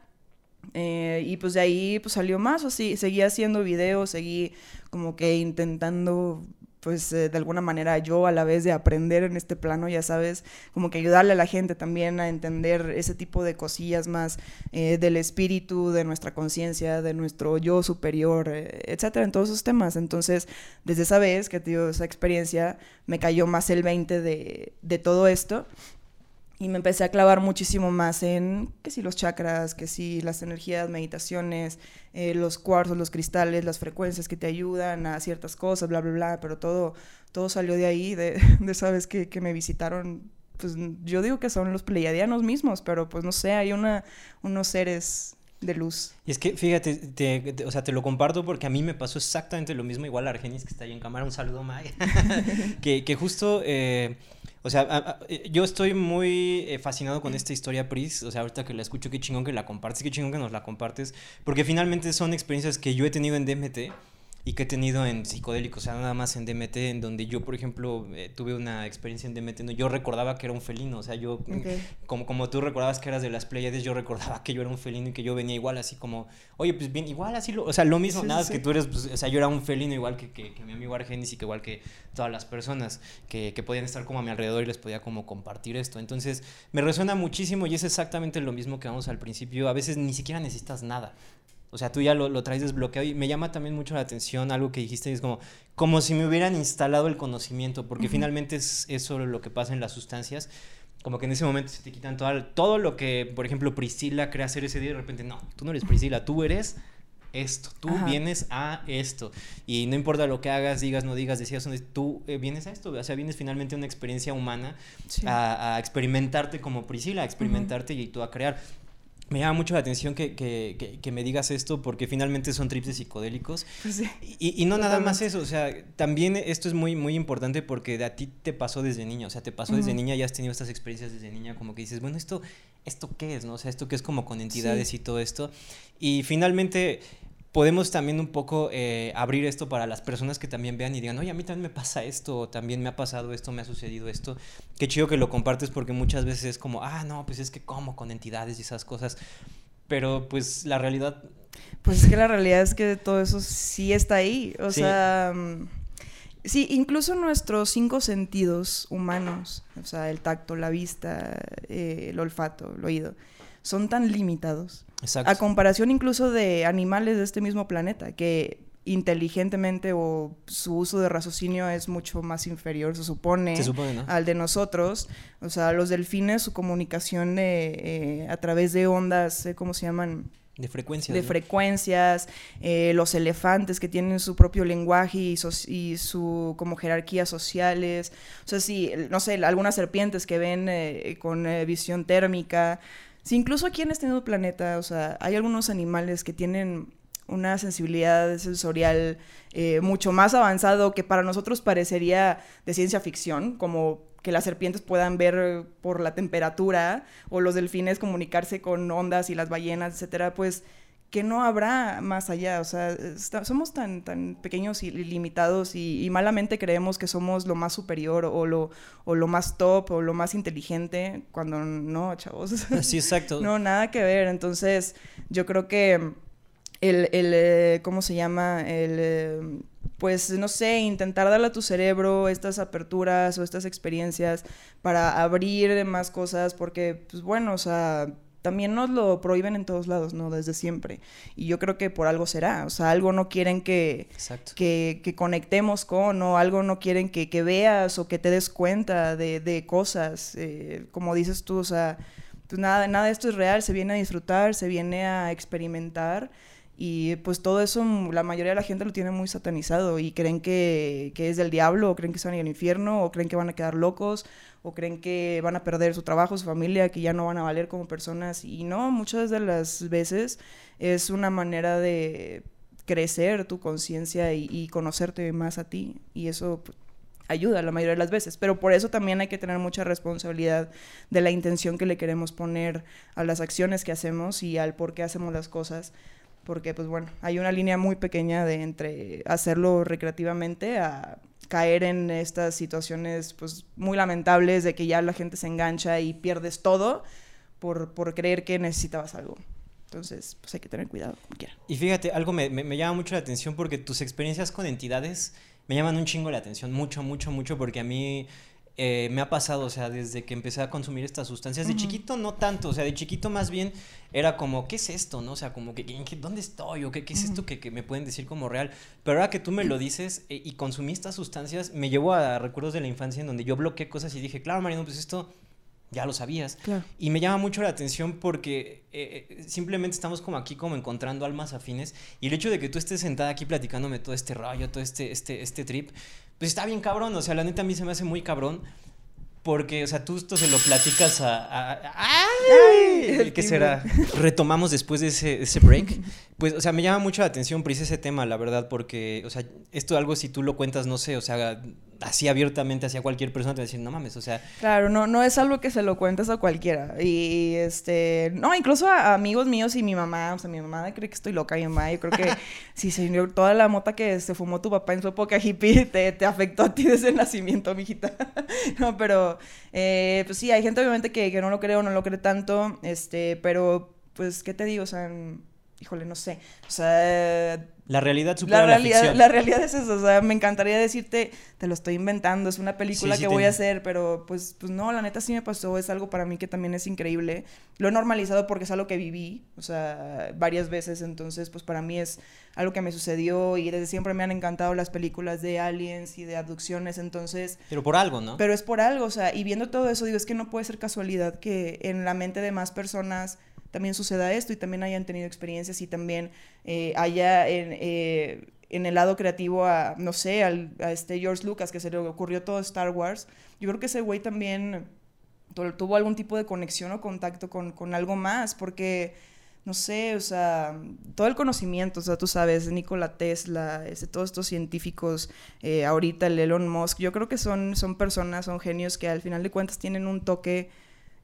Speaker 2: eh, y pues de ahí pues salió más, o sí, seguí haciendo videos, seguí como que intentando pues eh, de alguna manera yo a la vez de aprender en este plano, ya sabes, como que ayudarle a la gente también a entender ese tipo de cosillas más eh, del espíritu, de nuestra conciencia, de nuestro yo superior, eh, etcétera, en todos esos temas. Entonces, desde esa vez que tuve esa experiencia, me cayó más el 20 de, de todo esto y me empecé a clavar muchísimo más en que si los chakras, que si las energías, meditaciones, eh, los cuarzos, los cristales, las frecuencias que te ayudan a ciertas cosas, bla, bla, bla, pero todo, todo salió de ahí, de, de esa vez que, que me visitaron, pues yo digo que son los pleiadianos mismos, pero pues no sé, hay una, unos seres de luz.
Speaker 1: Y es que, fíjate, te, o sea, te lo comparto porque a mí me pasó exactamente lo mismo, igual a Argenis que está ahí en cámara, un saludo, Maya, que, que justo... Eh, o sea, eh, yo estoy muy eh, fascinado con esta historia, Pris. O sea, ahorita que la escucho, qué chingón que la compartes, qué chingón que nos la compartes. Porque finalmente son experiencias que yo he tenido en DMT y que he tenido en psicodélicos, o sea, nada más en DMT, en donde yo, por ejemplo, eh, tuve una experiencia en DMT, ¿no? yo recordaba que era un felino, o sea, yo, como, como tú recordabas que eras de las Pleiades, yo recordaba que yo era un felino y que yo venía igual, así como, oye, pues bien, igual así, lo, o sea, lo mismo, nada, es que tú eres, pues, o sea, yo era un felino igual que, que, mi amigo Argenis y que igual que todas las personas que, que podían estar como a mi alrededor y les podía como compartir esto. Entonces, me resuena muchísimo y es exactamente lo mismo que vamos al principio, a veces ni siquiera necesitas nada. O sea, tú ya lo, lo, traes desbloqueado y me llama también mucho la atención algo que dijiste, es como, como si me hubieran instalado el conocimiento, porque finalmente es eso lo que pasa en las sustancias, como que en ese momento se te quitan todo, todo lo que, por ejemplo, Priscila crea hacer ese día y de repente, no, tú no eres Priscila, tú eres esto, tú vienes a esto. Y no importa lo que hagas, digas, no digas, decías, tú eh, vienes a esto, o sea, vienes finalmente a una experiencia humana, a, experimentarte como Priscila, a experimentarte y tú a crear me llama mucho la atención que, que, que, me digas esto porque finalmente son trips de psicodélicos. Pues y, y, no nada más eso, o sea, también esto es muy, muy importante porque a ti te pasó desde niña, o sea, te pasó desde niña, ya has tenido estas experiencias desde niña, como que dices, bueno, esto, ¿esto qué es? ¿no? O sea, esto que es como con entidades y todo esto. Y finalmente podemos también un poco eh, abrir esto para las personas que también vean y digan, oye, a mí también me pasa esto, también me ha pasado esto, me ha sucedido esto. Qué chido que lo compartes porque muchas veces es como, ah, no, pues es que como con entidades y esas cosas. Pero pues la realidad...
Speaker 2: Pues es que la realidad es que todo eso sí está ahí. O sea... Mm, Sí, incluso nuestros cinco sentidos humanos, o sea, el tacto, la vista, eh, el olfato, el oído, son tan limitados.
Speaker 1: Exacto.
Speaker 2: A comparación incluso de animales de este mismo planeta, que inteligentemente o su uso de raciocinio es mucho más inferior, se supone,
Speaker 1: Se supone, ¿no?
Speaker 2: al de nosotros. O sea, los delfines, su comunicación de, eh, a través de ondas, eh, ¿cómo se llaman?
Speaker 1: De frecuencia.
Speaker 2: de frecuencias, eh, los elefantes que tienen su propio lenguaje y, so- y su como jerarquías sociales, o sea, sí, no sé, algunas serpientes que ven eh, con eh, visión térmica, sí, incluso aquí en este nuevo planeta, o sea, hay algunos animales que tienen una sensibilidad sensorial eh, mucho más avanzado que para nosotros parecería de ciencia ficción, como que las serpientes puedan ver por la temperatura o los delfines comunicarse con ondas y las ballenas, etcétera, pues que no habrá más allá, o sea, está- somos tan, tan pequeños y limitados y, y malamente creemos que somos lo más superior o lo, o lo más top o lo más inteligente, cuando no, chavos.
Speaker 1: Sí, exacto.
Speaker 2: No, nada que ver. Entonces, yo creo que el, el, eh, ¿cómo se llama? El, eh, pues, no sé, intentar darle a tu cerebro estas aperturas o estas experiencias para abrir más cosas, porque, pues, bueno, o sea, también nos lo prohíben en todos lados, ¿no? Desde siempre. Y yo creo que por algo será. O sea, algo no quieren que, que, que conectemos con o algo no quieren que, que veas o que te des cuenta de, de cosas. eh, como dices tú, o sea, pues nada, nada de esto es real, se viene a disfrutar, se viene a experimentar. Y pues todo eso, mm, la mayoría de la gente lo tiene muy satanizado y creen que, que es del diablo, o creen que se van a ir al infierno, o creen que van a quedar locos, o creen que van a perder su trabajo, su familia, que ya no van a valer como personas. Y no, muchas de las veces es una manera de crecer tu conciencia y, conocerte más a ti. Y eso pues, ayuda la mayoría de las veces. Pero por eso también hay que tener mucha responsabilidad de la intención que le queremos poner a las acciones que hacemos y al por qué hacemos las cosas. Porque, pues bueno, hay una línea muy pequeña de entre hacerlo recreativamente a caer en estas situaciones pues muy lamentables de que ya la gente se engancha y pierdes todo por, por creer que necesitabas algo. Entonces, pues hay que tener cuidado, como quiera.
Speaker 1: Y fíjate, algo me, me- me llama mucho la atención porque tus experiencias con entidades me llaman un chingo la atención, mucho, mucho, mucho, porque a mí eh, me ha pasado, o sea, desde que empecé a consumir estas sustancias, de chiquito no tanto, o sea, de chiquito más bien era como, ¿qué es esto? ¿No? O sea, como que, ¿en qué- ¿dónde estoy? ¿O qué, qué es esto que, que me pueden decir como real? Pero ahora que tú me lo dices eh, y consumí estas sustancias, me llevó a recuerdos de la infancia en donde yo bloqueé cosas y dije, claro, Mariano, pues esto ya lo sabías.
Speaker 2: Claro.
Speaker 1: Y me llama mucho la atención porque eh, simplemente estamos como aquí como encontrando almas afines y el hecho de que tú estés sentada aquí platicándome todo este rollo, todo este, este, este trip, pues está bien cabrón, o sea, la neta a mí se me hace muy cabrón porque, o sea, tú esto se lo platicas a... a- a- ¡Ay!
Speaker 2: el
Speaker 1: ¿Qué será? Retomamos después de ese, ese break. Pues, o sea, me llama mucho la atención, Pris, ese tema, la verdad, porque, o sea, esto algo si tú lo cuentas, no sé, o sea, así abiertamente hacia cualquier persona te va a decir, no mames, o sea,
Speaker 2: Claro, no, no es algo que se lo cuentes a cualquiera. Y este, no, incluso a, amigos míos y mi mamá, o sea, mi mamá cree que estoy loca, mi mamá, yo creo que sí, señor, toda la mota que se fumó tu papá en su época hippie te, te afectó a ti desde el nacimiento, mijita. no, pero, eh, pues sí, hay gente obviamente que, que no lo cree o no lo cree tanto, este, pero, pues, ¿qué te digo? O sea, híjole, no sé. O sea,
Speaker 1: la realidad supera
Speaker 2: la
Speaker 1: la,
Speaker 2: realidad,
Speaker 1: ficción.
Speaker 2: la realidad es eso, o sea, me encantaría decirte, te lo estoy inventando, es una película
Speaker 1: Sí, sí
Speaker 2: que voy a hacer, pero pues, pues no, la neta sí me pasó, es algo para mí que también es increíble. Lo he normalizado porque es algo que viví, o sea, varias veces, entonces pues para mí es algo que me sucedió y desde siempre me han encantado las películas de aliens y de abducciones, entonces...
Speaker 1: Pero por algo, ¿no?
Speaker 2: Pero es por algo, o sea, y viendo todo eso, digo, es que no puede ser casualidad que en la mente de más personas también suceda esto y también hayan tenido experiencias y también eh, haya en, eh, en el lado creativo a, no sé, al, a este George Lucas, que se le ocurrió todo Star Wars. Yo creo que ese güey también tu- tuvo algún tipo de conexión o contacto con, con algo más, porque no sé, o sea, todo el conocimiento, o sea, tú sabes, Nikola Tesla, este, todos estos científicos, eh, ahorita el Elon Musk, yo creo que son, son personas, son genios que al final de cuentas tienen un toque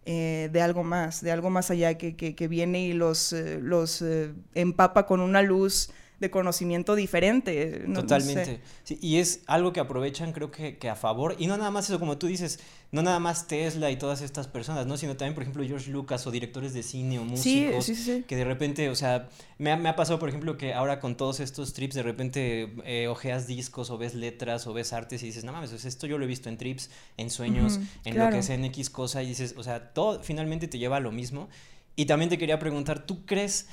Speaker 2: eh, de algo más, de algo más allá que, que, que viene y los, eh, los eh, empapa con una luz de conocimiento diferente.
Speaker 1: Totalmente. y es algo que aprovechan creo que, a favor. Y no nada más eso, como tú dices, no nada más Tesla y todas estas personas, ¿no? Sino también, por ejemplo, George Lucas o directores de cine o músicos. que de repente, o sea, me ha, me ha, pasado, por ejemplo, que ahora con todos estos trips, de repente eh, ojeas discos o ves letras o ves artes y dices, no mames, esto yo lo he visto en trips, en sueños, en lo que sea en X cosa. Y dices, o sea, todo finalmente te lleva a lo mismo. Y también te quería preguntar, ¿tú crees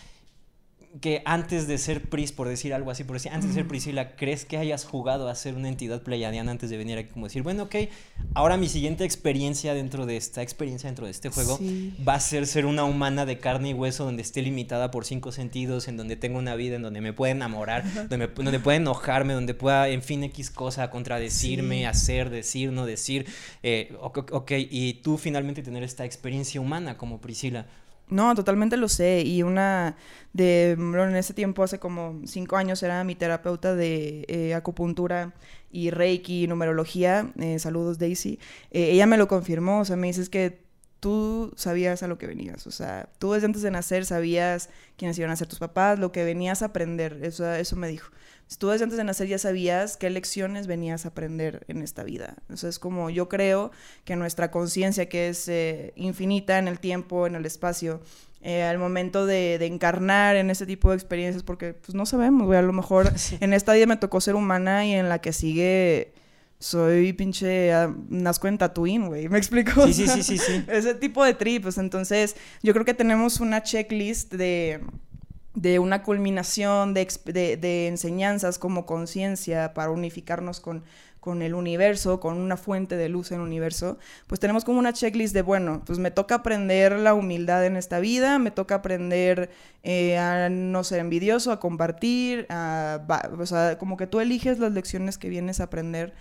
Speaker 1: que antes de ser Pris, por decir algo así, por decir, antes de ser Priscila, ¿crees que hayas jugado a ser una entidad pleiadiana antes de venir aquí? Como decir, bueno, ok, ahora mi siguiente experiencia dentro de esta experiencia, dentro de este juego, va a ser ser una humana de carne y hueso donde esté limitada por cinco sentidos, en donde tengo una vida, en donde me puede enamorar, donde, me, donde pueda enojarme, donde pueda, en fin, X cosa, contradecirme, hacer, decir, no decir. Eh, ok, y tú finalmente tener esta experiencia humana como Priscila.
Speaker 2: No, totalmente lo sé. Y una de, en ese tiempo, hace como cinco años, era mi terapeuta de eh, acupuntura y reiki, numerología. Eh, saludos, Daisy. Eh, ella me lo confirmó. O sea, me dices que tú sabías a lo que venías. O sea, tú desde antes de nacer sabías quiénes iban a ser tus papás, lo que venías a aprender. Eso, eso me dijo. Tú desde antes de nacer ya sabías qué lecciones venías a aprender en esta vida. O sea, es como yo creo que nuestra conciencia, que es eh, infinita en el tiempo, en el espacio, eh, al momento de, encarnar en ese tipo de experiencias, porque pues no sabemos, güey, a lo mejor en esta vida me tocó ser humana y en la que sigue soy pinche, uh, nazco en Tatooine, güey, ¿me explico?
Speaker 1: Sí, sí, sí, sí, sí.
Speaker 2: Ese tipo de trips, entonces yo creo que tenemos una checklist de de una culminación de, de, enseñanzas como conciencia para unificarnos con, con el universo, con una fuente de luz en el universo, pues tenemos como una checklist de, bueno, pues me toca aprender la humildad en esta vida, me toca aprender eh, a no ser envidioso, a compartir, a, o sea, como que tú eliges las lecciones que vienes a aprender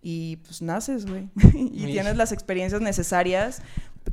Speaker 2: y pues naces, güey. y tienes las experiencias necesarias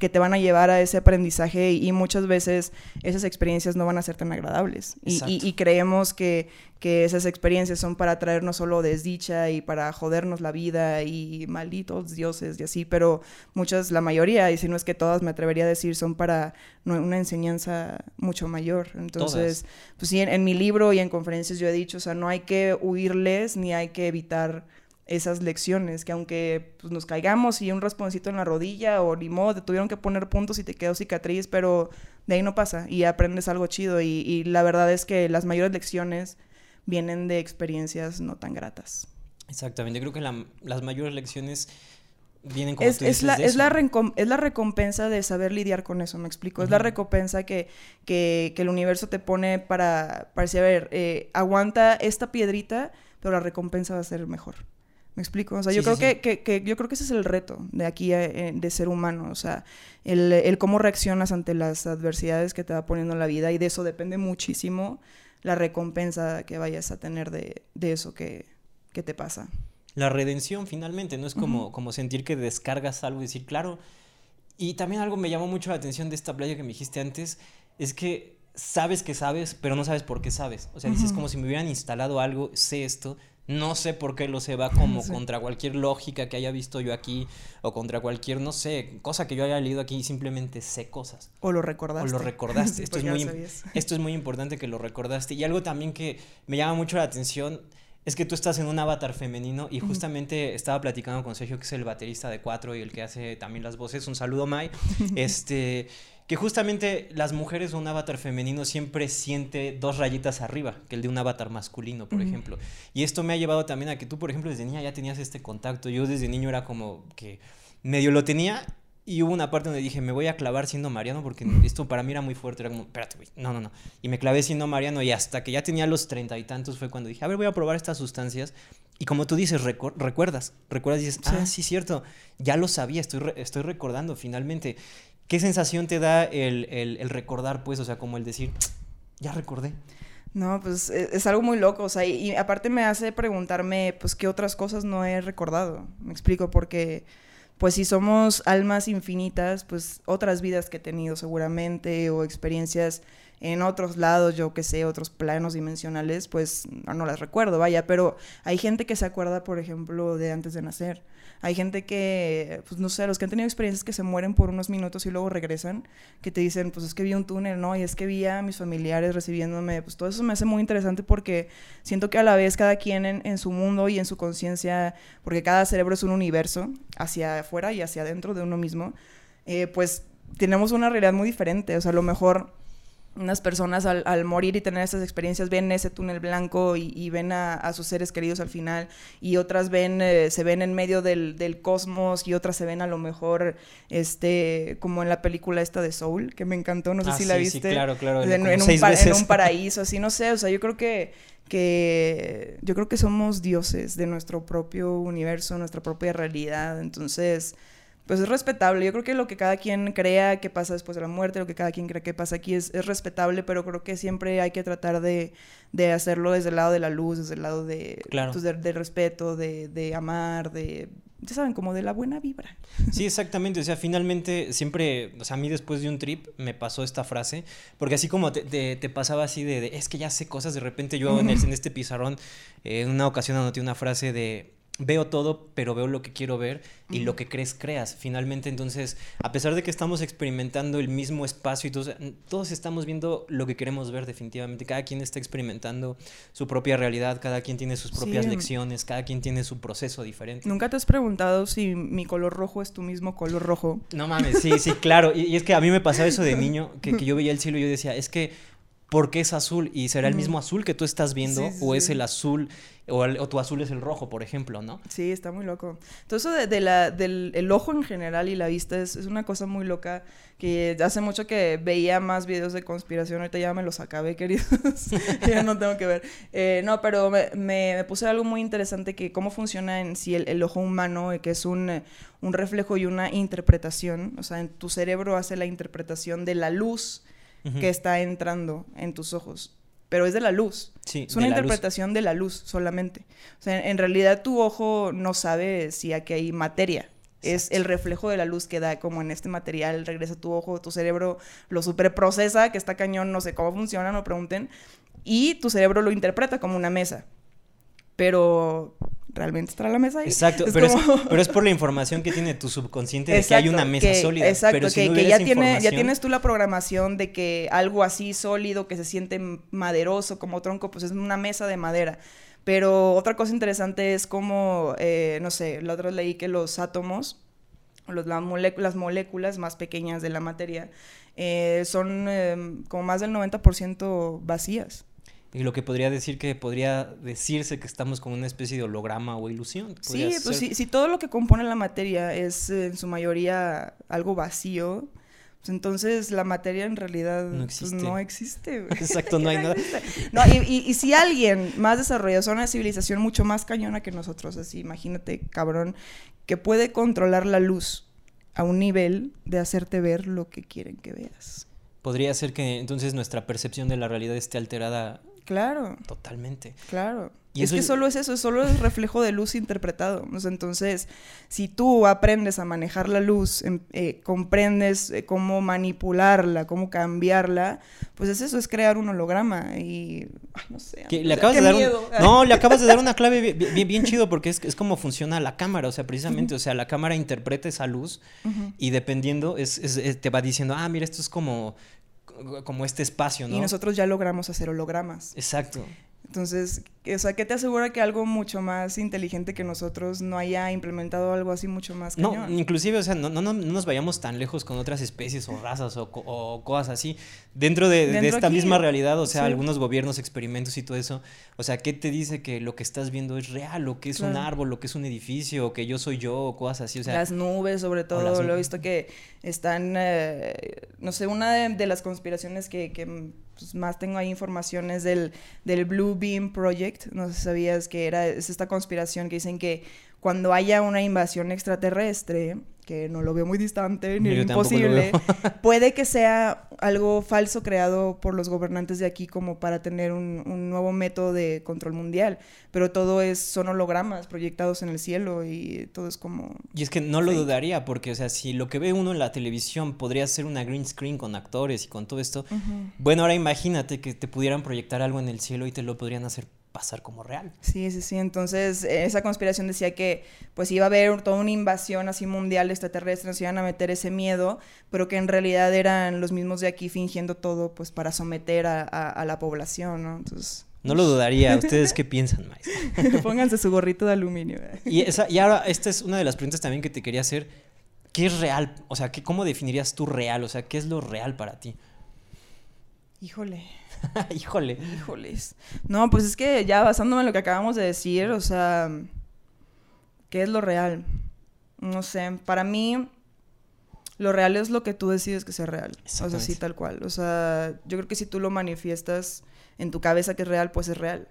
Speaker 2: que te van a llevar a ese aprendizaje y, muchas veces esas experiencias no van a ser tan agradables. Y, creemos que, que, esas experiencias son para traernos solo desdicha y para jodernos la vida y malditos dioses y así, pero muchas, la mayoría, y si no es que todas me atrevería a decir, son para una enseñanza mucho mayor. Entonces, pues sí, en mi libro y en conferencias yo he dicho, o sea, no hay que huirles ni hay que evitar esas lecciones, que aunque pues, nos caigamos y un rasponcito en la rodilla o ni modo, te tuvieron que poner puntos y te quedó cicatriz, pero de ahí no pasa y aprendes algo chido y, la verdad es que las mayores lecciones vienen de experiencias no tan gratas.
Speaker 1: Exactamente, creo que las mayores lecciones vienen como
Speaker 2: es, es, la, es, la es la recompensa de saber lidiar con eso, me explico. Es la recompensa que, que, que, el universo te pone para, para decir, a ver, eh, aguanta esta piedrita, pero la recompensa va a ser mejor. ¿Me explico? O sea, yo creo Que, que, yo creo que ese es el reto de aquí eh, de ser humano. O sea, el, el, cómo reaccionas ante las adversidades que te va poniendo la vida. Y de eso depende muchísimo la recompensa que vayas a tener de, de eso que, que, te pasa.
Speaker 1: La redención, finalmente, no es como, como sentir que descargas algo y decir, claro. Y también algo me llamó mucho la atención de esta playa que me dijiste antes, es que sabes que sabes, pero no sabes por qué sabes. O sea, dices como si me hubieran instalado algo, sé esto, no sé por qué lo sé, va como contra cualquier lógica que haya visto yo aquí o contra cualquier, no sé, cosa que yo haya leído aquí, simplemente sé cosas.
Speaker 2: O lo recordaste.
Speaker 1: O lo recordaste. esto, es muy, esto es muy importante que lo recordaste. Y algo también que me llama mucho la atención es que tú estás en un avatar femenino y justamente estaba platicando con Sergio, que es el baterista de Cuatro y el que hace también las voces. Un saludo, Mai. este que justamente las mujeres un avatar femenino siempre siente dos rayitas arriba que el de un avatar masculino, por ejemplo. Y esto me ha llevado también a que tú, por ejemplo, desde niña ya tenías este contacto. Yo desde niño era como que medio lo tenía y hubo una parte donde dije, me voy a clavar siendo Mariano porque esto para mí era muy fuerte. Era como, espérate, güey, no, no, no. Y me clavé siendo Mariano y hasta que ya tenía los treinta y tantos fue cuando dije, a ver, voy a probar estas sustancias. Y como tú dices, recuerdas, recuerdas y dices, ah, sí, cierto, ya lo sabía, estoy, estoy recordando finalmente. ¿Qué sensación te da el, recordar, pues? O sea, como el decir, ya recordé.
Speaker 2: No, pues e, es, algo muy loco, o sea, y, aparte me hace preguntarme, pues, qué otras cosas no he recordado. Me explico, porque, pues, si somos almas infinitas, pues, otras vidas que he tenido seguramente, o experiencias en otros lados, yo que sé, otros planos dimensionales, pues no, las recuerdo, vaya, pero hay gente que se acuerda, por ejemplo, de antes de nacer. Hay gente que, pues no sé, los que han tenido experiencias que se mueren por unos minutos y luego regresan, que te dicen, pues es que vi un túnel, ¿no? Y es que vi a mis familiares recibiéndome, pues todo eso me hace muy interesante porque siento que a la vez cada quien en, su mundo y en su conciencia, porque cada cerebro es un universo hacia afuera y hacia adentro de uno mismo, eh, pues tenemos una realidad muy diferente, o sea, a lo mejor unas personas al, morir y tener esas experiencias ven ese túnel blanco y, ven a, sus seres queridos al final y otras ven eh, se ven en medio del, cosmos y otras se ven a lo mejor este como en la película esta de Soul que me encantó no sé ah, si la viste
Speaker 1: sí, claro claro
Speaker 2: en, un en, un paraíso así no sé o sea yo creo que que yo creo que somos dioses de nuestro propio universo nuestra propia realidad entonces pues es respetable. Yo creo que lo que cada quien crea que pasa después de la muerte, lo que cada quien cree que pasa aquí es, respetable, pero creo que siempre hay que tratar de, hacerlo desde el lado de la luz, desde el lado de,
Speaker 1: claro.
Speaker 2: pues, de, respeto, de, de, amar, de, ya saben, como de la buena vibra.
Speaker 1: Sí, exactamente. O sea, finalmente, siempre, o sea, a mí después de un trip me pasó esta frase, porque así como te, te, pasaba así de, es que ya sé cosas, de repente yo en, en este pizarrón, en una ocasión anoté una frase de veo todo, pero veo lo que quiero ver y lo que crees, creas. Finalmente, entonces, a pesar de que estamos experimentando el mismo espacio y todos, todos estamos viendo lo que queremos ver definitivamente. Cada quien está experimentando su propia realidad, cada quien tiene sus propias lecciones, cada quien tiene su proceso diferente.
Speaker 2: ¿Nunca te has preguntado si mi color rojo es tu mismo color rojo?
Speaker 1: No mames, sí, sí, claro. Y, es que a mí me pasaba eso de niño, que, que yo veía el cielo y yo decía, es que ¿por qué es azul? ¿Y será el mismo azul que tú estás viendo? ¿O es el azul o, tu azul es el rojo, por ejemplo, ¿no?
Speaker 2: Sí, está muy loco. Todo eso de, la, del el ojo en general y la vista es, una cosa muy loca que hace mucho que veía más videos de conspiración, ahorita ya me los acabé, queridos, ya no tengo que ver. Eh, no, pero me, me, puse algo muy interesante que cómo funciona en sí el, ojo humano, eh, que es un, un reflejo y una interpretación, o sea, en tu cerebro hace la interpretación de la luz que está entrando en tus ojos pero es de la luz.
Speaker 1: Sí,
Speaker 2: es una interpretación de la luz solamente. O sea, en, realidad tu ojo no sabe si aquí hay materia. Es el reflejo de la luz que da como en este material, regresa a tu ojo, tu cerebro lo superprocesa, que está cañón, no sé cómo funciona, no pregunten, y tu cerebro lo interpreta como una mesa. Pero realmente está la mesa ahí.
Speaker 1: Exacto, pero, es, pero, es, por la información que tiene tu subconsciente de que hay una mesa sólida.
Speaker 2: Exacto,
Speaker 1: pero
Speaker 2: que, que ya, tiene, ya tienes tú la programación de que algo así sólido, que se siente maderoso como tronco, pues es una mesa de madera. Pero otra cosa interesante es como, eh, no sé, la otra leí que los átomos, los, las, moléculas más pequeñas de la materia, eh, son em, como más del 90% vacías.
Speaker 1: Y lo que podría decir que podría decirse que estamos con una especie de holograma o ilusión.
Speaker 2: Sí, pues si, si, todo lo que compone la materia es en su mayoría algo vacío, pues entonces la materia en realidad no pues, existe. no existe
Speaker 1: Exacto, no hay nada.
Speaker 2: No, y, y, si alguien más desarrollado, es una civilización mucho más cañona que nosotros, así, imagínate, cabrón, que puede controlar la luz a un nivel de hacerte ver lo que quieren que veas.
Speaker 1: Podría ser que entonces nuestra percepción de la realidad esté alterada
Speaker 2: Claro.
Speaker 1: Totalmente.
Speaker 2: Claro. Y es que solo es eso, solo es reflejo de luz interpretado. entonces, si tú aprendes a manejar la luz, em, eh, comprendes eh, cómo manipularla, cómo cambiarla, pues es eso, es crear un holograma. Y, no sé.
Speaker 1: le acabas de dar no, le acabas de dar una clave bien, chido porque es, es como funciona la cámara. O sea, precisamente, o sea, la cámara interpreta esa luz y dependiendo, es, te va diciendo, ah, mira, esto es como como este espacio, ¿no?
Speaker 2: Y nosotros ya logramos hacer hologramas.
Speaker 1: Exacto.
Speaker 2: Entonces, o sea, ¿qué te asegura que algo mucho más inteligente que nosotros no haya implementado algo así mucho más
Speaker 1: cañón? No, inclusive, o sea, no, no, no nos vayamos tan lejos con otras especies o razas o, o cosas así. Dentro de, esta misma realidad, o sea, algunos gobiernos, experimentos y todo eso, o sea, ¿qué te dice que lo que estás viendo es real? ¿O que es un árbol? ¿O que es un edificio? ¿O que yo soy yo? ¿O cosas así? O sea...
Speaker 2: Las nubes, sobre todo, lo he visto que están, eh, no sé, una de, las conspiraciones que, que pues, más tengo ahí informaciones del, del Blue Beam Project. No sé si sabías que era es esta conspiración que dicen que cuando haya una invasión extraterrestre, que no lo veo muy distante ni imposible, puede que sea algo falso creado por los gobernantes de aquí como para tener un, un, nuevo método de control mundial, pero todo es, son hologramas proyectados en el cielo y todo es como...
Speaker 1: Y es que no lo dudaría, porque, o sea, si lo que ve uno en la televisión podría ser una green screen con actores y con todo esto, bueno, ahora imagínate que te pudieran proyectar algo en el cielo y te lo podrían hacer pasar como real.
Speaker 2: Sí, sí, sí. Entonces, esa conspiración decía que pues iba a haber toda una invasión así mundial extraterrestre, nos iban a meter ese miedo, pero que en realidad eran los mismos de aquí fingiendo todo pues para someter a, la población, ¿no? Entonces...
Speaker 1: No lo dudaría. ¿Ustedes qué piensan, más?
Speaker 2: Pónganse su gorrito de aluminio.
Speaker 1: y, esa, y ahora, esta es una de las preguntas también que te quería hacer. ¿Qué es real? O sea, ¿qué, ¿cómo definirías tú real? O sea, ¿qué es lo real para ti?
Speaker 2: Híjole.
Speaker 1: Híjole.
Speaker 2: Híjoles. No, pues es que ya basándome en lo que acabamos de decir, o sea, ¿qué es lo real? No sé, para mí lo real es lo que tú decides que sea real. O sea, sí, tal cual. O sea, yo creo que si tú lo manifiestas en tu cabeza que es real, pues es real.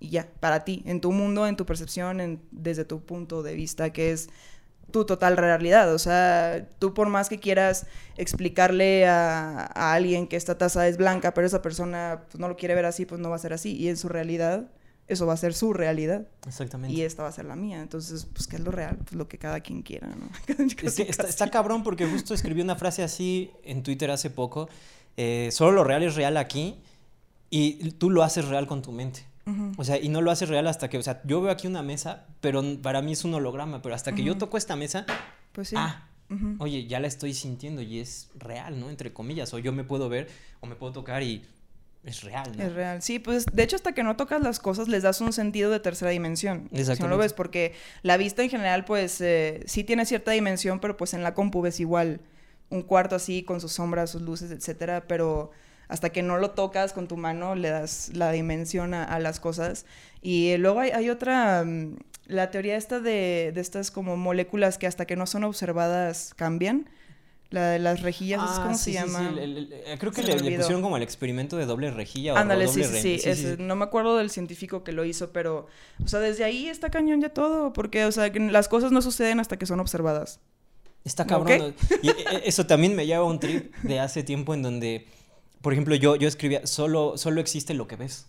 Speaker 2: Y ya, para ti, en tu mundo, en tu percepción, desde tu punto de vista, que es tu total realidad. O sea, tú por más que quieras explicarle a, alguien que esta taza es blanca, pero esa persona pues, no lo quiere ver así, pues no va a ser así. Y en su realidad, eso va a ser su realidad.
Speaker 1: Exactamente.
Speaker 2: Y esta va a ser la mía. Entonces, pues, ¿qué es lo real? Pues lo que cada quien quiera, ¿no?
Speaker 1: está, cabrón porque justo escribí una frase así en Twitter hace poco. Eh, solo lo real es real aquí y tú lo haces real con tu mente. O sea, y no lo hace real hasta que, o sea, yo veo aquí una mesa, pero para mí es un holograma, pero hasta que yo toco esta mesa,
Speaker 2: pues sí.
Speaker 1: Ah, oye, ya la estoy sintiendo y es real, ¿no? Entre comillas, o yo me puedo ver o me puedo tocar y es real, ¿no?
Speaker 2: Es real, sí, pues de hecho hasta que no tocas las cosas les das un sentido de tercera dimensión. Si no lo ves, porque la vista en general pues eh, sí tiene cierta dimensión, pero pues en la compu ves igual un cuarto así con sus sombras, sus luces, etcétera, pero hasta que no lo tocas con tu mano, le das la dimensión a, las cosas. Y luego hay, otra, mm, la teoría esta de, estas como moléculas que hasta que no son observadas cambian. La de las rejillas, es como se llama?
Speaker 1: Eh, creo que le, pusieron como el experimento de doble rejilla
Speaker 2: Ándale, sí, sí, sí, No me acuerdo del científico que lo hizo, pero, o sea, desde ahí está cañón ya todo, porque, o sea, que las cosas no suceden hasta que son observadas.
Speaker 1: Está cabrón. Y eh, eso también me lleva a un trip de hace tiempo en donde por ejemplo, yo, yo escribía, solo, solo existe lo que ves.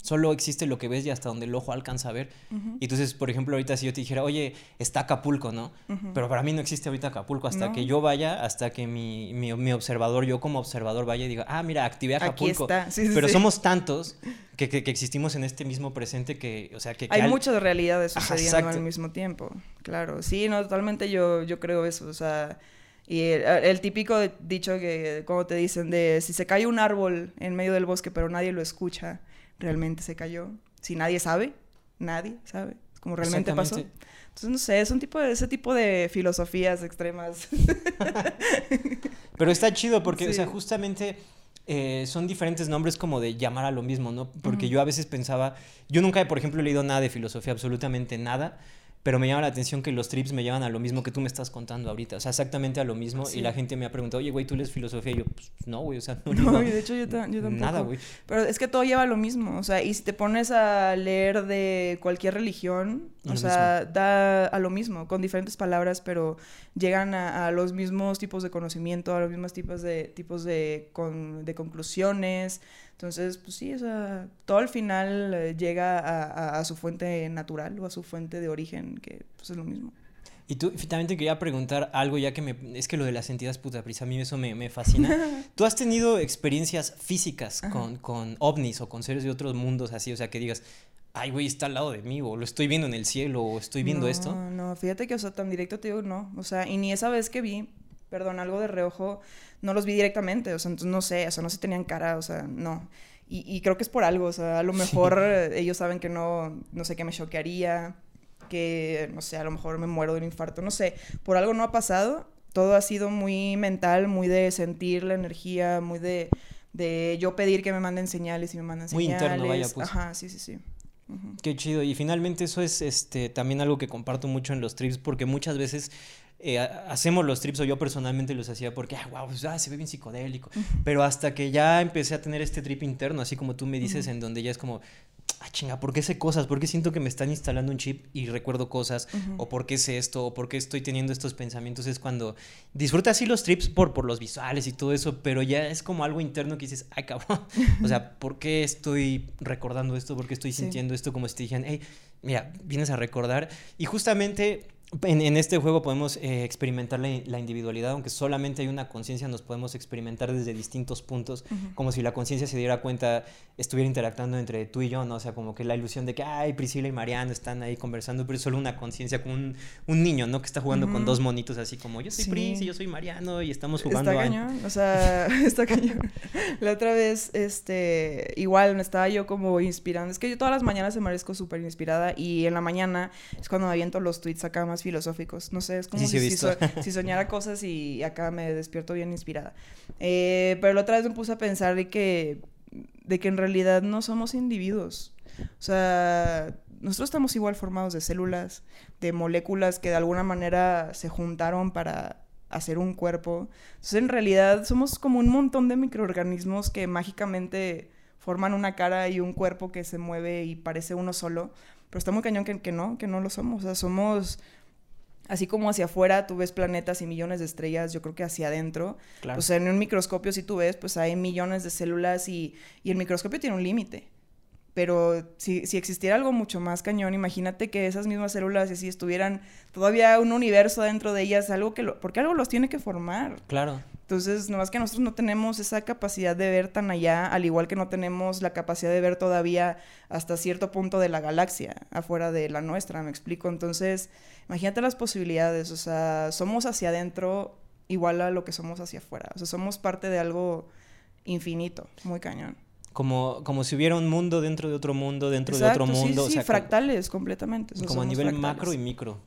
Speaker 1: Solo existe lo que ves y hasta donde el ojo alcanza a ver. Y entonces, por ejemplo, ahorita si yo te dijera, oye, está Acapulco, ¿no? Pero para mí no existe ahorita Acapulco hasta que yo vaya, hasta que mi, mi, observador, yo como observador vaya y diga, ah, mira, activé Acapulco. Pero somos tantos que, que, existimos en este mismo presente que, o sea, que...
Speaker 2: Hay muchas realidades sucediendo al mismo tiempo. Claro, sí, no, totalmente yo, yo creo eso, o sea y el, típico dicho que, como te dicen, de si se cae un árbol en medio del bosque pero nadie lo escucha, realmente se cayó. Si nadie sabe, nadie sabe. Como realmente pasó. Entonces, no sé, es un tipo de, ese tipo de filosofías extremas.
Speaker 1: pero está chido porque, o sea, justamente... Eh, son diferentes nombres como de llamar a lo mismo, ¿no? Porque yo a veces pensaba, yo nunca, por ejemplo, he leído nada de filosofía, absolutamente nada, pero me llama la atención que los trips me llevan a lo mismo que tú me estás contando ahorita, o sea, exactamente a lo mismo, y la gente me ha preguntado, oye, güey, ¿tú lees filosofía? Y yo, pues, no, güey, o sea,
Speaker 2: no. No, de hecho yo, tampoco. Nada, güey. Pero es que todo lleva a lo mismo, o sea, y si te pones a leer de cualquier religión, o sea, da a lo mismo, con diferentes palabras, pero llegan a, los mismos tipos de conocimiento, a los mismos tipos de, tipos de, de conclusiones, entonces, pues sí, o sea, todo al final eh, llega a, su fuente natural o a su fuente de origen, que pues es lo mismo.
Speaker 1: Y tú, también te quería preguntar algo, ya que me, es que lo de las entidades puta prisa, a mí eso me, fascina. ¿Tú has tenido experiencias físicas con, con, ovnis o con seres de otros mundos así? O sea, que digas, ay, güey, está al lado de mí, o lo estoy viendo en el cielo, o estoy viendo esto.
Speaker 2: No, no, fíjate que, o sea, tan directo te digo, no. O sea, y ni esa vez que vi, perdón, algo de reojo, no los vi directamente, o sea, entonces no sé, o sea, no se tenían cara, o sea, no. Y, creo que es por algo, o sea, a lo mejor ellos saben que no, no sé, qué me choquearía, que, no sé, a lo mejor me muero de un infarto, no sé, por algo no ha pasado, todo ha sido muy mental, muy de sentir la energía, muy de, de yo pedir que me manden señales y me mandan señales. Muy interno, vaya, pues. Ajá, sí, sí, sí.
Speaker 1: Qué chido. Y finalmente eso es este también algo que comparto mucho en los trips porque muchas veces eh, hacemos los trips, o yo personalmente los hacía porque, ah, wow, pues, ah, se ve bien psicodélico. Pero hasta que ya empecé a tener este trip interno, así como tú me dices, en donde ya es como, ah, chinga, ¿por qué sé cosas? ¿Por qué siento que me están instalando un chip y recuerdo cosas? ¿O por qué sé esto? ¿O por qué estoy teniendo estos pensamientos? Es cuando disfrutas así los trips por, por los visuales y todo eso, pero ya es como algo interno que dices, ay, cabrón. o sea, ¿por qué estoy recordando esto? ¿Por qué estoy sintiendo esto? Como si te dijeran, hey, mira, vienes a recordar. Y justamente en, este juego podemos eh, experimentar la, individualidad, aunque solamente hay una conciencia, nos podemos experimentar desde distintos puntos, como si la conciencia se diera cuenta, estuviera interactuando entre tú y yo, ¿no? O sea, como que la ilusión de que, ay, Priscila y Mariano están ahí conversando, pero es solo una conciencia, como un, un, niño, ¿no? Que está jugando con dos monitos así como, yo soy Pris y yo soy Mariano y estamos jugando.
Speaker 2: Está cañón, o sea, está cañón. La otra vez, este, igual me estaba yo como inspirando, es que yo todas las mañanas me merezco súper inspirada y en la mañana es cuando me aviento los tweets acá más filosóficos. No sé, es como si, si, soñara cosas y acá me despierto bien inspirada. Eh, pero la otra vez me puse a pensar de que, de que en realidad no somos individuos. O sea, nosotros estamos igual formados de células, de moléculas que de alguna manera se juntaron para hacer un cuerpo. Entonces, en realidad somos como un montón de microorganismos que mágicamente forman una cara y un cuerpo que se mueve y parece uno solo. Pero está muy cañón que, que no, que no lo somos. O sea, somos así como hacia afuera tú ves planetas y millones de estrellas, yo creo que hacia adentro. Claro. O sea, en un microscopio, si tú ves, pues hay millones de células y, y el microscopio tiene un límite. Pero si, si, existiera algo mucho más cañón, imagínate que esas mismas células, si estuvieran todavía un universo dentro de ellas, algo que lo, porque algo los tiene que formar.
Speaker 1: Claro.
Speaker 2: Entonces, nomás que nosotros no tenemos esa capacidad de ver tan allá, al igual que no tenemos la capacidad de ver todavía hasta cierto punto de la galaxia, afuera de la nuestra, me explico. Entonces, imagínate las posibilidades, o sea, somos hacia adentro igual a lo que somos hacia afuera, o sea, somos parte de algo infinito, muy cañón.
Speaker 1: Como, como si hubiera un mundo dentro de otro mundo, dentro de otro mundo.
Speaker 2: Sí, sí, fractales completamente.
Speaker 1: como a nivel macro y micro.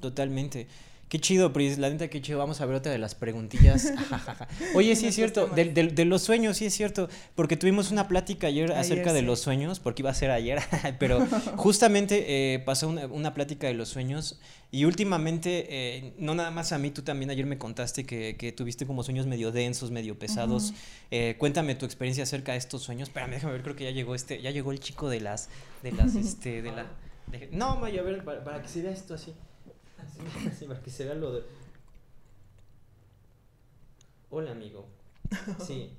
Speaker 1: Totalmente. Qué chido, Pris, la neta, qué chido. Vamos a ver otra de las preguntillas. Oye, sí es cierto, de, de, los sueños, sí es cierto, porque tuvimos una plática ayer, acerca de los sueños, porque iba a ser ayer, pero justamente eh, pasó una, una, plática de los sueños y últimamente, eh, no nada más a mí, tú también ayer me contaste que, que tuviste como sueños medio densos, medio pesados. Eh, cuéntame tu experiencia acerca de estos sueños. Espérame, déjame ver, creo que ya llegó este, ya llegó el chico de las, de las, este, de la... no, Maya, a ver, para que se vea esto así. Así, para que se vea lo de... Hola, amigo. Sí.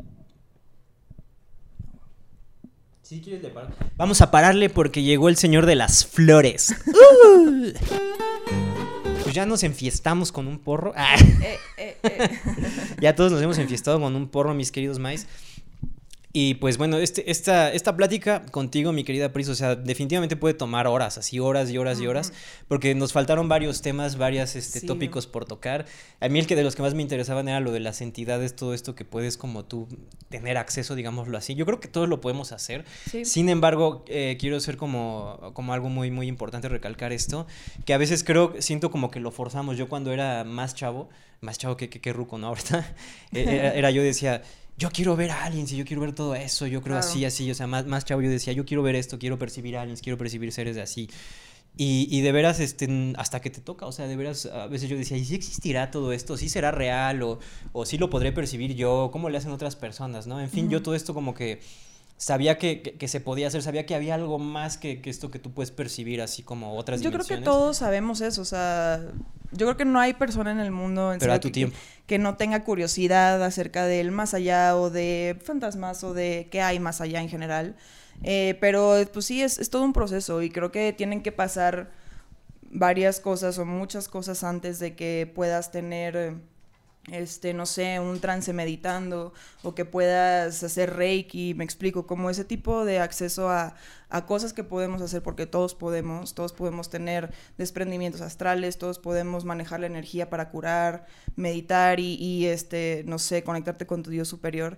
Speaker 1: Si quieres le paro. Vamos a pararle porque llegó el señor de las flores. Pues ya nos enfiestamos con un porro. Eh, eh, eh. ya todos nos hemos enfiestado con un porro, mis queridos mais. Y pues bueno, este, esta, esta plática contigo, mi querida Pris, o sea, definitivamente puede tomar horas, así horas y horas y horas, porque nos faltaron varios temas, varios este, tópicos por tocar. A mí el que de los que más me interesaban era lo de las entidades, todo esto que puedes como tú tener acceso, digámoslo así. Yo creo que todos lo podemos hacer. Sin embargo, eh, quiero ser como, como algo muy, muy importante recalcar esto, que a veces creo, siento como que lo forzamos. Yo cuando era más chavo, más chavo que, que, que ruco, ¿no? Ahorita, era, era yo decía yo quiero ver a aliens y yo quiero ver todo eso, yo creo así, así, o sea, más, más chavo yo decía, yo quiero ver esto, quiero percibir aliens, quiero percibir seres de así. Y, y, de veras, este, hasta que te toca, o sea, de veras, a veces yo decía, ¿y si existirá todo esto? ¿Sí será real? ¿O, o sí lo podré percibir yo? ¿Cómo le hacen otras personas? ¿no? En fin, yo todo esto como que sabía que, que, se podía hacer, sabía que había algo más que, que, esto que tú puedes percibir, así como otras
Speaker 2: yo
Speaker 1: dimensiones.
Speaker 2: Yo creo que todos sabemos eso, o sea, yo creo que no hay persona en el mundo en
Speaker 1: Pero tu
Speaker 2: que,
Speaker 1: tiempo.
Speaker 2: que, no tenga curiosidad acerca del más allá o de fantasmas o de qué hay más allá en general. Eh, pero pues sí, es, es todo un proceso y creo que tienen que pasar varias cosas o muchas cosas antes de que puedas tener este, no sé, un trance meditando o que puedas hacer reiki, me explico, como ese tipo de acceso a, a cosas que podemos hacer porque todos podemos, todos podemos tener desprendimientos astrales, todos podemos manejar la energía para curar, meditar y, y este, no sé, conectarte con tu Dios superior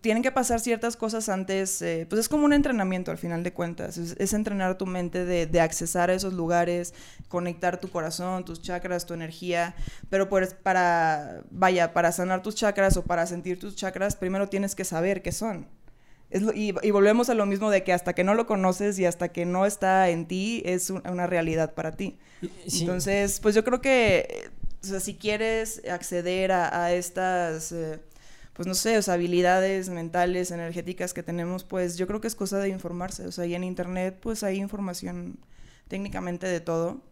Speaker 2: tienen que pasar ciertas cosas antes, eh, pues es como un entrenamiento al final de cuentas, es, entrenar tu mente de, de, accesar a esos lugares, conectar tu corazón, tus chakras, tu energía, pero pues para, vaya, para sanar tus chakras o para sentir tus chakras, primero tienes que saber qué son. Es y, y, volvemos a lo mismo de que hasta que no lo conoces y hasta que no está en ti, es una realidad para ti. Entonces, pues yo creo que, o sea, si quieres acceder a, a estas... Eh, pues no sé, o sea, habilidades mentales, energéticas que tenemos, pues yo creo que es cosa de informarse. O sea, y en internet pues hay información técnicamente de todo.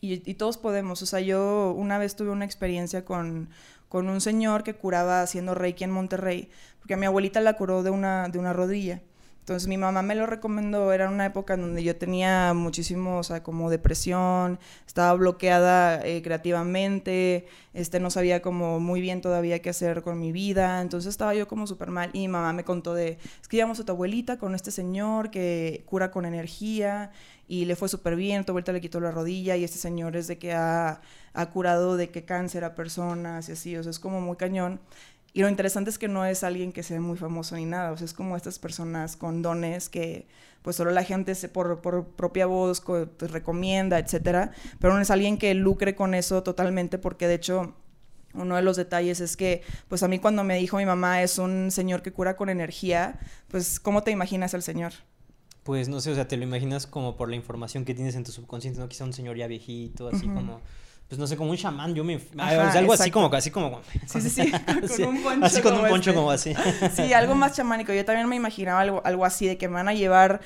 Speaker 2: Y, y todos podemos. O sea, yo una vez tuve una experiencia con, con un señor que curaba haciendo Reiki en Monterrey, porque a mi abuelita la curó de una, de una rodilla. Entonces mi mamá me lo recomendó, era una época en donde yo tenía muchísimo, o sea, como depresión, estaba bloqueada eh, creativamente, este, no sabía como muy bien todavía qué hacer con mi vida, entonces estaba yo como súper mal y mi mamá me contó de, es que a tu abuelita con este señor que cura con energía y le fue súper bien, tu abuelita le quitó la rodilla y este señor es de que ha, ha curado de qué cáncer a personas y así, o sea, es como muy cañón. Y lo interesante es que no es alguien que sea muy famoso ni nada, o sea, es como estas personas con dones que pues solo la gente se, por, por propia voz te pues, recomienda, etcétera, pero no es alguien que lucre con eso totalmente porque de hecho uno de los detalles es que, pues a mí cuando me dijo mi mamá es un señor que cura con energía, pues ¿cómo te imaginas al señor?
Speaker 1: Pues no sé, o sea, te lo imaginas como por la información que tienes en tu subconsciente, ¿no? Quizá un señor ya viejito, así como pues no sé, como un chamán, yo me... algo así como, así como...
Speaker 2: Sí, sí, sí, con un poncho
Speaker 1: Así con un poncho este. como así.
Speaker 2: Sí, algo más chamánico. Yo también me imaginaba algo, algo así, de que me van a llevar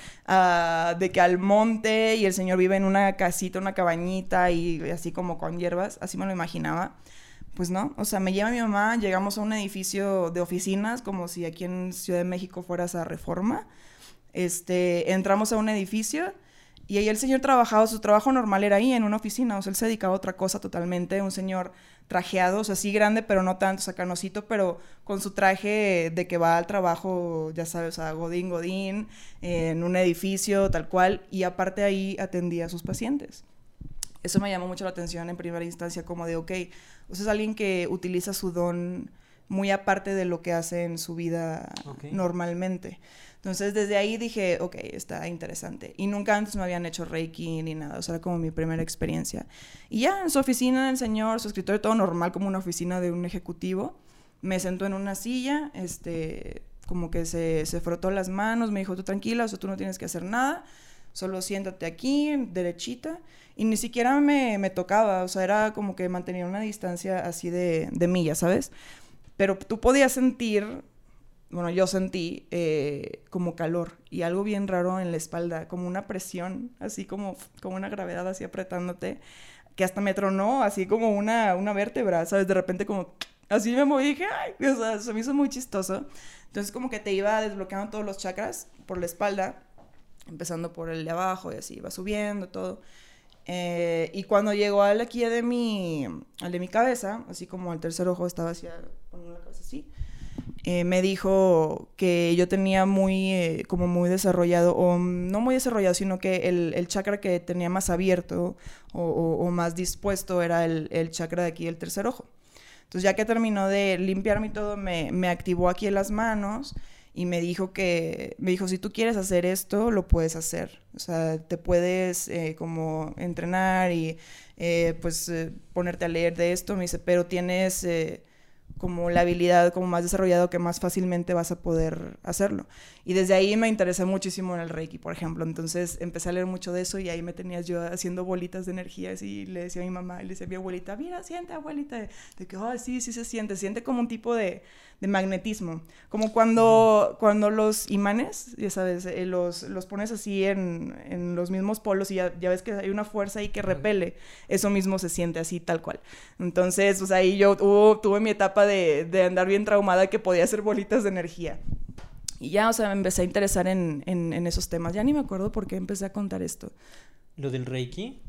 Speaker 2: de que al monte y el señor vive en una casita, una cabañita y así como con hierbas, así me lo imaginaba. Pues no, o sea, me lleva mi mamá, llegamos a un edificio de oficinas, como si aquí en Ciudad de México fueras a Reforma. Este, entramos a un edificio y ahí el señor trabajaba, su trabajo normal era ahí en una oficina, o sea, él se dedicaba a otra cosa totalmente, un señor trajeado, o sea, sí grande, pero no tanto, sacanosito, pero con su traje de que va al trabajo, ya sabes, a Godín, Godín, en un edificio, tal cual, y aparte ahí atendía a sus pacientes. Eso me llamó mucho la atención en primera instancia, como de, ok, o sea, es alguien que utiliza su don muy aparte de lo que hace en su vida normalmente. Entonces desde ahí dije, ok, está interesante. Y nunca antes me habían hecho Reiki ni nada, o sea, era como mi primera experiencia. Y ya en su oficina, el señor, su escritorio, todo normal, como una oficina de un ejecutivo, me sentó en una silla, este, como que se, se frotó las manos, me dijo, tú tranquila, o sea, tú no tienes que hacer nada, solo siéntate aquí, derechita. Y ni siquiera me, me tocaba, o sea, era como que mantenía una distancia así de, de milla, ¿sabes? Pero tú podías sentir bueno, yo sentí eh, como calor y algo bien raro en la espalda, como una presión, así como, como una gravedad así apretándote, que hasta me tronó, así como una, una vértebra, ¿sabes? De repente como, así me moví dije, ay, o sea, se me hizo muy chistoso. Entonces como que te iba desbloqueando todos los chakras por la espalda, empezando por el de abajo y así, iba subiendo todo. Eh, y cuando llegó al aquí de mi, al de mi cabeza, así como el tercer ojo estaba así, poniendo la cabeza así, eh, me dijo que yo tenía muy, eh, como muy desarrollado, o no muy desarrollado, sino que el, el chakra que tenía más abierto o, más dispuesto era el, el, chakra de aquí, el tercer ojo. Entonces ya que terminó de limpiarme y todo, me, me activó aquí en las manos y me dijo que, me dijo, si tú quieres hacer esto, lo puedes hacer. O sea, te puedes eh, como entrenar y pues ponerte a leer de esto. Me dice, pero tienes como la habilidad como más desarrollado que más fácilmente vas a poder hacerlo. Y desde ahí me interesé muchísimo en el Reiki, por ejemplo. Entonces empecé a leer mucho de eso y ahí me tenías yo haciendo bolitas de energía y le decía a mi mamá, y le decía a mi abuelita, mira, siente abuelita, de que, oh, sí, sí se siente, siente como un tipo de, de magnetismo, como cuando, cuando los imanes, ya sabes, eh, los, los pones así en, en los mismos polos y ya, ya, ves que hay una fuerza ahí que repele, eso mismo se siente así tal cual. Entonces, pues ahí yo tuve mi etapa de, de, andar bien traumada que podía hacer bolitas de energía. Y ya, o sea, me empecé a interesar en, en, en esos temas. Ya ni me acuerdo por qué empecé a contar esto.
Speaker 1: ¿Lo del Reiki?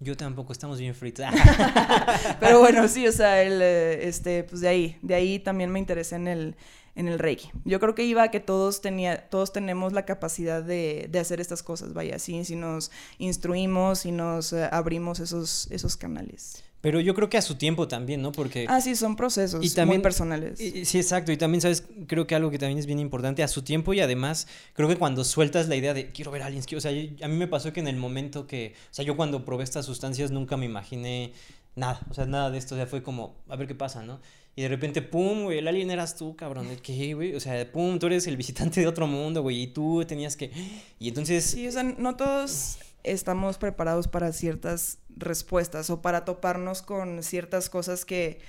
Speaker 1: Yo tampoco, estamos bien fritos.
Speaker 2: Pero bueno, sí, o sea, el, eh, este, pues de ahí, de ahí también me interesé en el, en el Reiki. Yo creo que iba a que todos, tenía, todos tenemos la capacidad de, de hacer estas cosas, vaya, sí, si nos instruimos y nos eh, abrimos esos, esos canales.
Speaker 1: Pero yo creo que a su tiempo también, ¿no? Porque...
Speaker 2: Ah, sí, son procesos y también, muy personales.
Speaker 1: sí, exacto. Y también, ¿sabes? Creo que algo que también es bien importante, a su tiempo y además, creo que cuando sueltas la idea de quiero ver a alguien, o sea, a mí me pasó que en el momento que, o sea, yo cuando probé estas sustancias nunca me imaginé nada, o sea, nada de esto, o sea, fue como, a ver qué pasa, ¿no? Y de repente, pum, güey, el alien eras tú, cabrón. ¿Qué, güey? O sea, pum, tú eres el visitante de otro mundo, güey. Y tú tenías que. Y entonces.
Speaker 2: Sí, o sea, no todos estamos preparados para ciertas respuestas o para toparnos con ciertas cosas que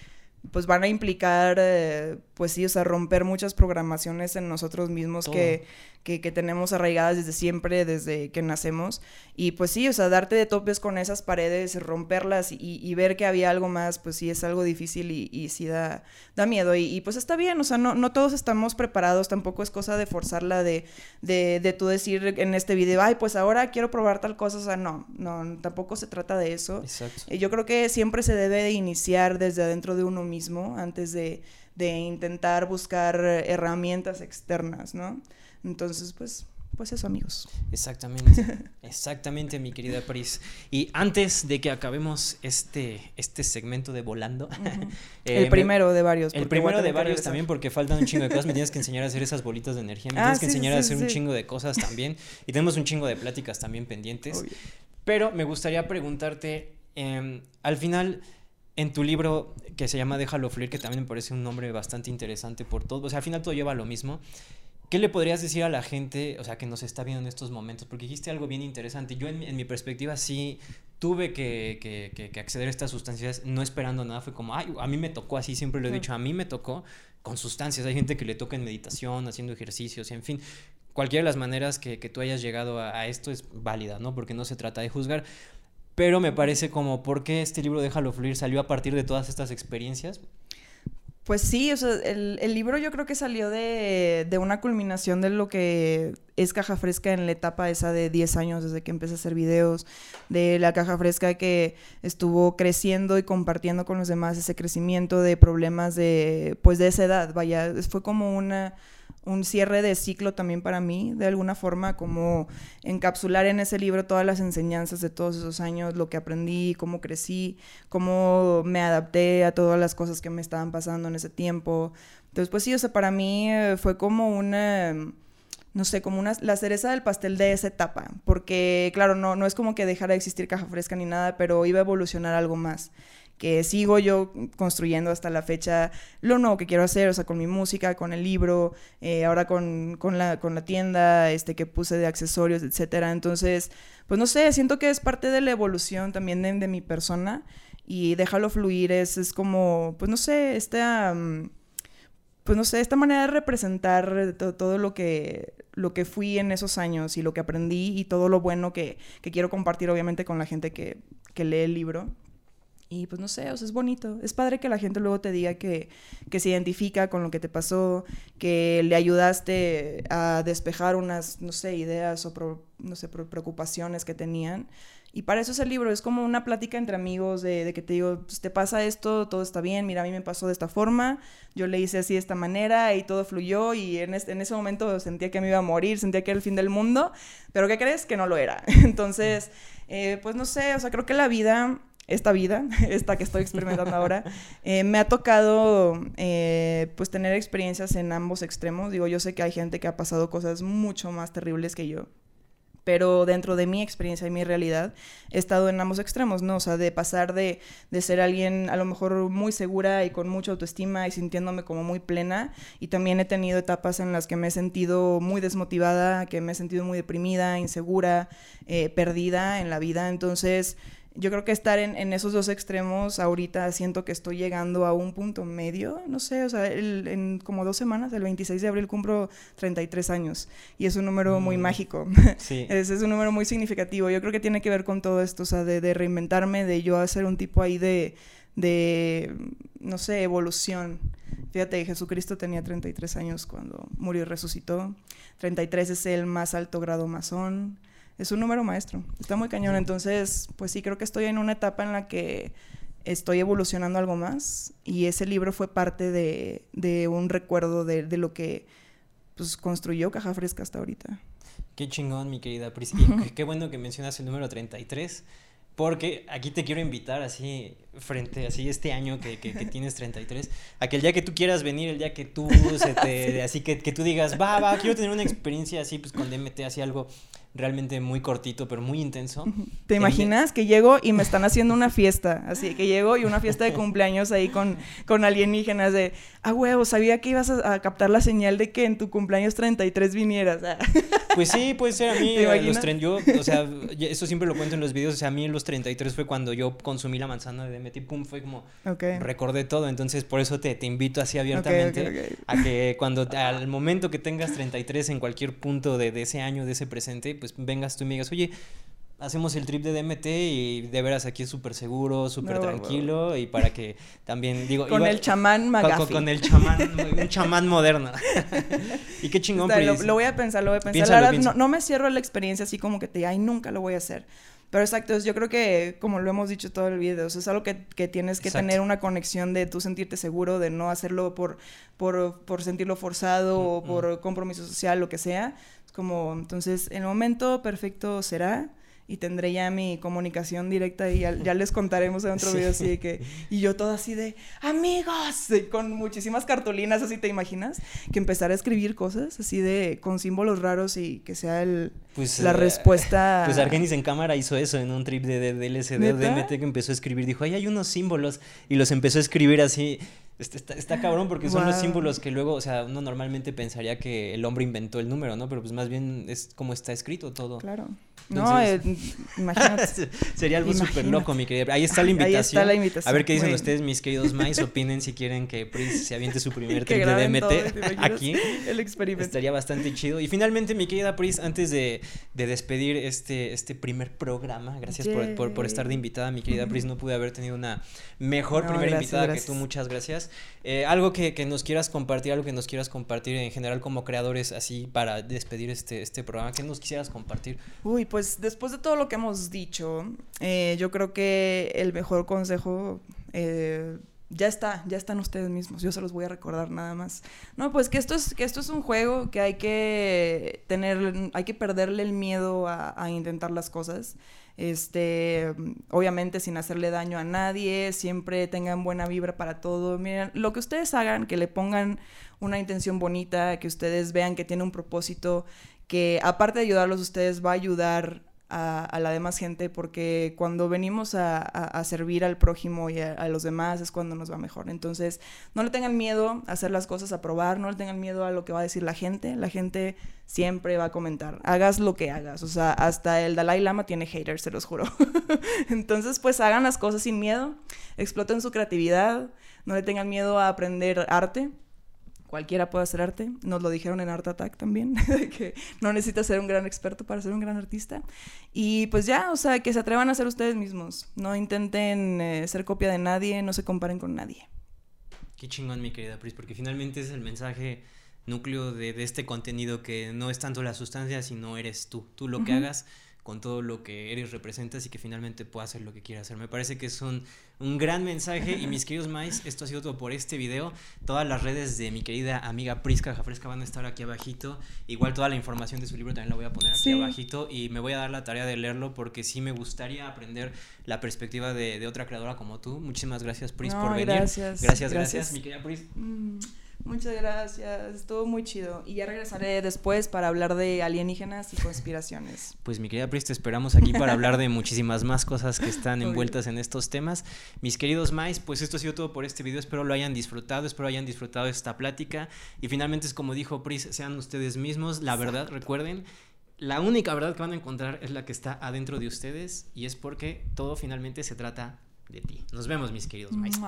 Speaker 2: pues van a implicar, eh, pues sí, o sea, romper muchas programaciones en nosotros mismos que, que, tenemos arraigadas desde siempre, desde que nacemos. Y pues sí, o sea, darte de topes con esas paredes, romperlas y, ver que había algo más, pues sí es algo difícil y, y sí da, da miedo. Y, pues está bien, o sea, no, no todos estamos preparados, tampoco es cosa de forzarla de, de, de tú decir en este video, ay, pues ahora quiero probar tal cosa, o sea, no, no, tampoco se trata de eso. Exacto. yo creo que siempre se debe de iniciar desde adentro de uno mismo antes de, de intentar buscar herramientas externas, ¿no? Entonces, pues, pues eso, amigos.
Speaker 1: Exactamente, exactamente, mi querida Pris. Y antes de que acabemos este, este segmento de volando.
Speaker 2: el primero de varios.
Speaker 1: El primero de varios también, porque faltan un chingo de cosas. Me tienes que enseñar a hacer esas bolitas de energía. Me ah, tienes que enseñar a hacer un chingo de cosas también. Y tenemos un chingo de pláticas también pendientes. Pero me gustaría preguntarte, em, al final en tu libro que se llama Déjalo fluir, que también me parece un nombre bastante interesante por todo, o sea, al final todo lleva a lo mismo. ¿Qué le podrías decir a la gente, o sea, que nos está viendo en estos momentos? Porque dijiste algo bien interesante. Yo, en, mi perspectiva, sí tuve que, que, que, acceder a estas sustancias no esperando nada. Fue como, ay, a mí me tocó así, siempre lo he dicho, a mí me tocó con sustancias. Hay gente que le toca en meditación, haciendo ejercicios, en fin. Cualquiera de las maneras que, tú hayas llegado a, a, esto es válida, ¿no? Porque no se trata de juzgar. Pero me parece como, ¿por qué este libro Déjalo Fluir salió a partir de todas estas experiencias?
Speaker 2: Pues sí, o sea, el, libro yo creo que salió de, de, una culminación de lo que es Caja Fresca en la etapa esa de 10 años desde que empecé a hacer videos, de la Caja Fresca que estuvo creciendo y compartiendo con los demás ese crecimiento de problemas de, pues de esa edad, vaya, fue como una un cierre de ciclo también para mí, de alguna forma, como encapsular en ese libro todas las enseñanzas de todos esos años, lo que aprendí, cómo crecí, cómo me adapté a todas las cosas que me estaban pasando en ese tiempo. Entonces, pues sí, o sea, para mí eh, fue como una, no sé, como una, la cereza del pastel de esa etapa, porque claro, no, no es como que dejara de existir caja fresca ni nada, pero iba a evolucionar algo más que sigo yo construyendo hasta la fecha lo nuevo que quiero hacer, o sea, con mi música, con el libro, eh, ahora con, la, con la tienda este, que puse de accesorios, etcétera. Entonces, pues no sé, siento que es parte de la evolución también de, mi persona y déjalo fluir, es, es como, pues no sé, esta... pues no sé, esta manera de representar todo, lo que lo que fui en esos años y lo que aprendí y todo lo bueno que, que quiero compartir obviamente con la gente que, que lee el libro. Y pues no sé, o sea, es bonito. Es padre que la gente luego te diga que, que se identifica con lo que te pasó, que le ayudaste a despejar unas, no sé, ideas o, no sé, preocupaciones que tenían. Y para eso es el libro, es como una plática entre amigos de, que te digo, pues te pasa esto, todo está bien, mira, a mí me pasó de esta forma, yo le hice así de esta manera y todo fluyó y en, en ese momento sentía que me iba a morir, sentía que era el fin del mundo, pero ¿qué crees? Que no lo era. Entonces, eh, pues no sé, o sea, creo que la vida esta vida, esta que estoy experimentando ahora, eh, me ha tocado eh, pues tener experiencias en ambos extremos. Digo, yo sé que hay gente que ha pasado cosas mucho más terribles que yo, pero dentro de mi experiencia y mi realidad he estado en ambos extremos, ¿no? O sea, de pasar de, de, ser alguien a lo mejor muy segura y con mucha autoestima y sintiéndome como muy plena, y también he tenido etapas en las que me he sentido muy desmotivada, que me he sentido muy deprimida, insegura, eh, perdida en la vida, entonces yo creo que estar en, esos dos extremos ahorita siento que estoy llegando a un punto medio, no sé, o sea, en como dos semanas, el 26 de abril cumplo 33 años y es un número muy mm. mágico, sí. es, es, un número muy significativo, yo creo que tiene que ver con todo esto, o sea, de, reinventarme, de yo hacer un tipo ahí de, de, no sé, evolución. Fíjate, Jesucristo tenía 33 años cuando murió y resucitó, 33 es el más alto grado masón, es un número maestro. Está muy cañón. Entonces, pues sí, creo que estoy en una etapa en la que estoy evolucionando algo más y ese libro fue parte de, de un recuerdo de, de, lo que pues, construyó Caja Fresca hasta ahorita.
Speaker 1: Qué chingón, mi querida Pris. qué bueno que mencionas el número 33. Porque aquí te quiero invitar así, frente, así este año que, que, que, tienes 33, a que el día que tú quieras venir, el día que tú, se te, así que, que tú digas, va, va, quiero tener una experiencia así, pues con DMT, así algo realmente muy cortito, pero muy intenso.
Speaker 2: ¿Te imaginas que llego y me están haciendo una fiesta? Así que llego y una fiesta de cumpleaños ahí con, con alienígenas de, ah, huevo, sabía que ibas a, captar la señal de que en tu cumpleaños 33 vinieras.
Speaker 1: Pues sí, puede ser a mí. Eh, los yo, o sea, eso siempre lo cuento en los videos. O sea, a mí en los 33 fue cuando yo consumí la manzana de Demet y pum, fue como recordé todo. Entonces, por eso te, te invito así abiertamente a que cuando al momento que tengas 33 en cualquier punto de, de ese año, de ese presente, pues vengas tú y me digas, oye, hacemos el trip de DMT y de veras aquí es súper seguro, súper tranquilo y para que también digo...
Speaker 2: Con el chamán McGuffey.
Speaker 1: Con, el chamán, un chamán moderno. y qué chingón.
Speaker 2: lo, voy a pensar, lo voy a pensar. la verdad, no, me cierro la experiencia así como que te, ay, nunca lo voy a hacer. Pero exacto, yo creo que, como lo hemos dicho todo el video, es algo que, que tienes que tener una conexión de tú sentirte seguro, de no hacerlo por, por, por sentirlo forzado o por compromiso social, lo que sea. Es como, entonces, el momento perfecto será y tendré ya mi comunicación directa y ya, les contaremos en otro video así de que y yo todo así de amigos con muchísimas cartulinas así te imaginas que empezar a escribir cosas así de con símbolos raros y que sea el pues, la eh, respuesta
Speaker 1: pues Argenis en cámara hizo eso en un trip de, de, LSD de DMT que empezó a escribir dijo ay hay unos símbolos y los empezó a escribir así Está, está, cabrón porque son los símbolos que luego, o sea, uno normalmente pensaría que el hombre inventó el número, ¿no? Pero pues más bien es como está escrito todo.
Speaker 2: Claro no, eh, imagínate.
Speaker 1: Sería algo súper loco, mi querida. Ahí está la invitación. Ahí está la invitación. A ver qué dicen ustedes, mis queridos Mais. Opinen si quieren que Pris se aviente su primer trip de DMT aquí.
Speaker 2: El experimento.
Speaker 1: Estaría bastante chido. Y finalmente, mi querida Pris, antes de, de despedir este, este primer programa, gracias por, por, estar de invitada, mi querida Pris. No pude haber tenido una mejor primera invitada que tú. Muchas gracias. Eh, algo que, que, nos quieras compartir, algo que nos quieras compartir en general como creadores, así para despedir este, este programa. ¿Qué nos quisieras compartir?
Speaker 2: Uy, pues después de todo lo que hemos dicho, eh, yo creo que el mejor consejo eh, ya está, ya están ustedes mismos. Yo se los voy a recordar nada más. No, pues que esto es, que esto es un juego, que hay que tener, hay que perderle el miedo a, intentar las cosas. Este, obviamente sin hacerle daño a nadie, siempre tengan buena vibra para todo. Miren, lo que ustedes hagan, que le pongan una intención bonita, que ustedes vean que tiene un propósito, que aparte de ayudarlos ustedes va a ayudar a, la demás gente porque cuando venimos a, servir al prójimo y a, los demás es cuando nos va mejor. Entonces, no le tengan miedo a hacer las cosas, a probar, no le tengan miedo a lo que va a decir la gente. La gente siempre va a comentar, hagas lo que hagas. O sea, hasta el Dalai Lama tiene haters, se los juro. Entonces, pues hagan las cosas sin miedo, exploten su creatividad, no le tengan miedo a aprender arte cualquiera puede hacer arte. Nos lo dijeron en Art Attack también, que no necesitas ser un gran experto para ser un gran artista. Y pues ya, o sea, que se atrevan a ser ustedes mismos. No intenten eh, ser copia de nadie, no se comparen con nadie.
Speaker 1: Qué chingón, mi querida Pris, porque finalmente es el mensaje núcleo de, este contenido que no es tanto la sustancia, sino eres tú. Tú lo que hagas con todo lo que eres, representas y que finalmente pueda hacer lo que quiera hacer. Me parece que es un, un gran mensaje y mis queridos mais, esto ha sido todo por este video. Todas las redes de mi querida amiga Prisca Jafresca van a estar aquí abajito. Igual toda la información de su libro también la voy a poner aquí abajito y me voy a dar la tarea de leerlo porque sí me gustaría aprender la perspectiva de, de otra creadora como tú. Muchísimas gracias Pris por venir.
Speaker 2: Gracias.
Speaker 1: Gracias, gracias, mi querida Pris.
Speaker 2: Mm. Muchas gracias, estuvo muy chido. Y ya regresaré después para hablar de alienígenas y conspiraciones.
Speaker 1: Pues mi querida Pris, te esperamos aquí para hablar de muchísimas más cosas que están envueltas en estos temas. Mis queridos Mais, pues esto ha sido todo por este video. Espero lo hayan disfrutado, espero hayan disfrutado esta plática. Y finalmente es como dijo Pris, sean ustedes mismos. La verdad, recuerden, la única verdad que van a encontrar es la que está adentro de ustedes y es porque todo finalmente se trata de ti. Nos vemos, mis queridos Mais.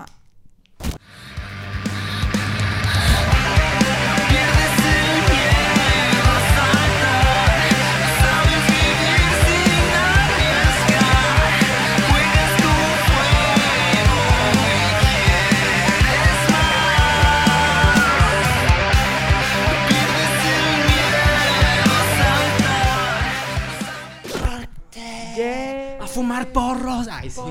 Speaker 1: Fumar porros. Ay, sí.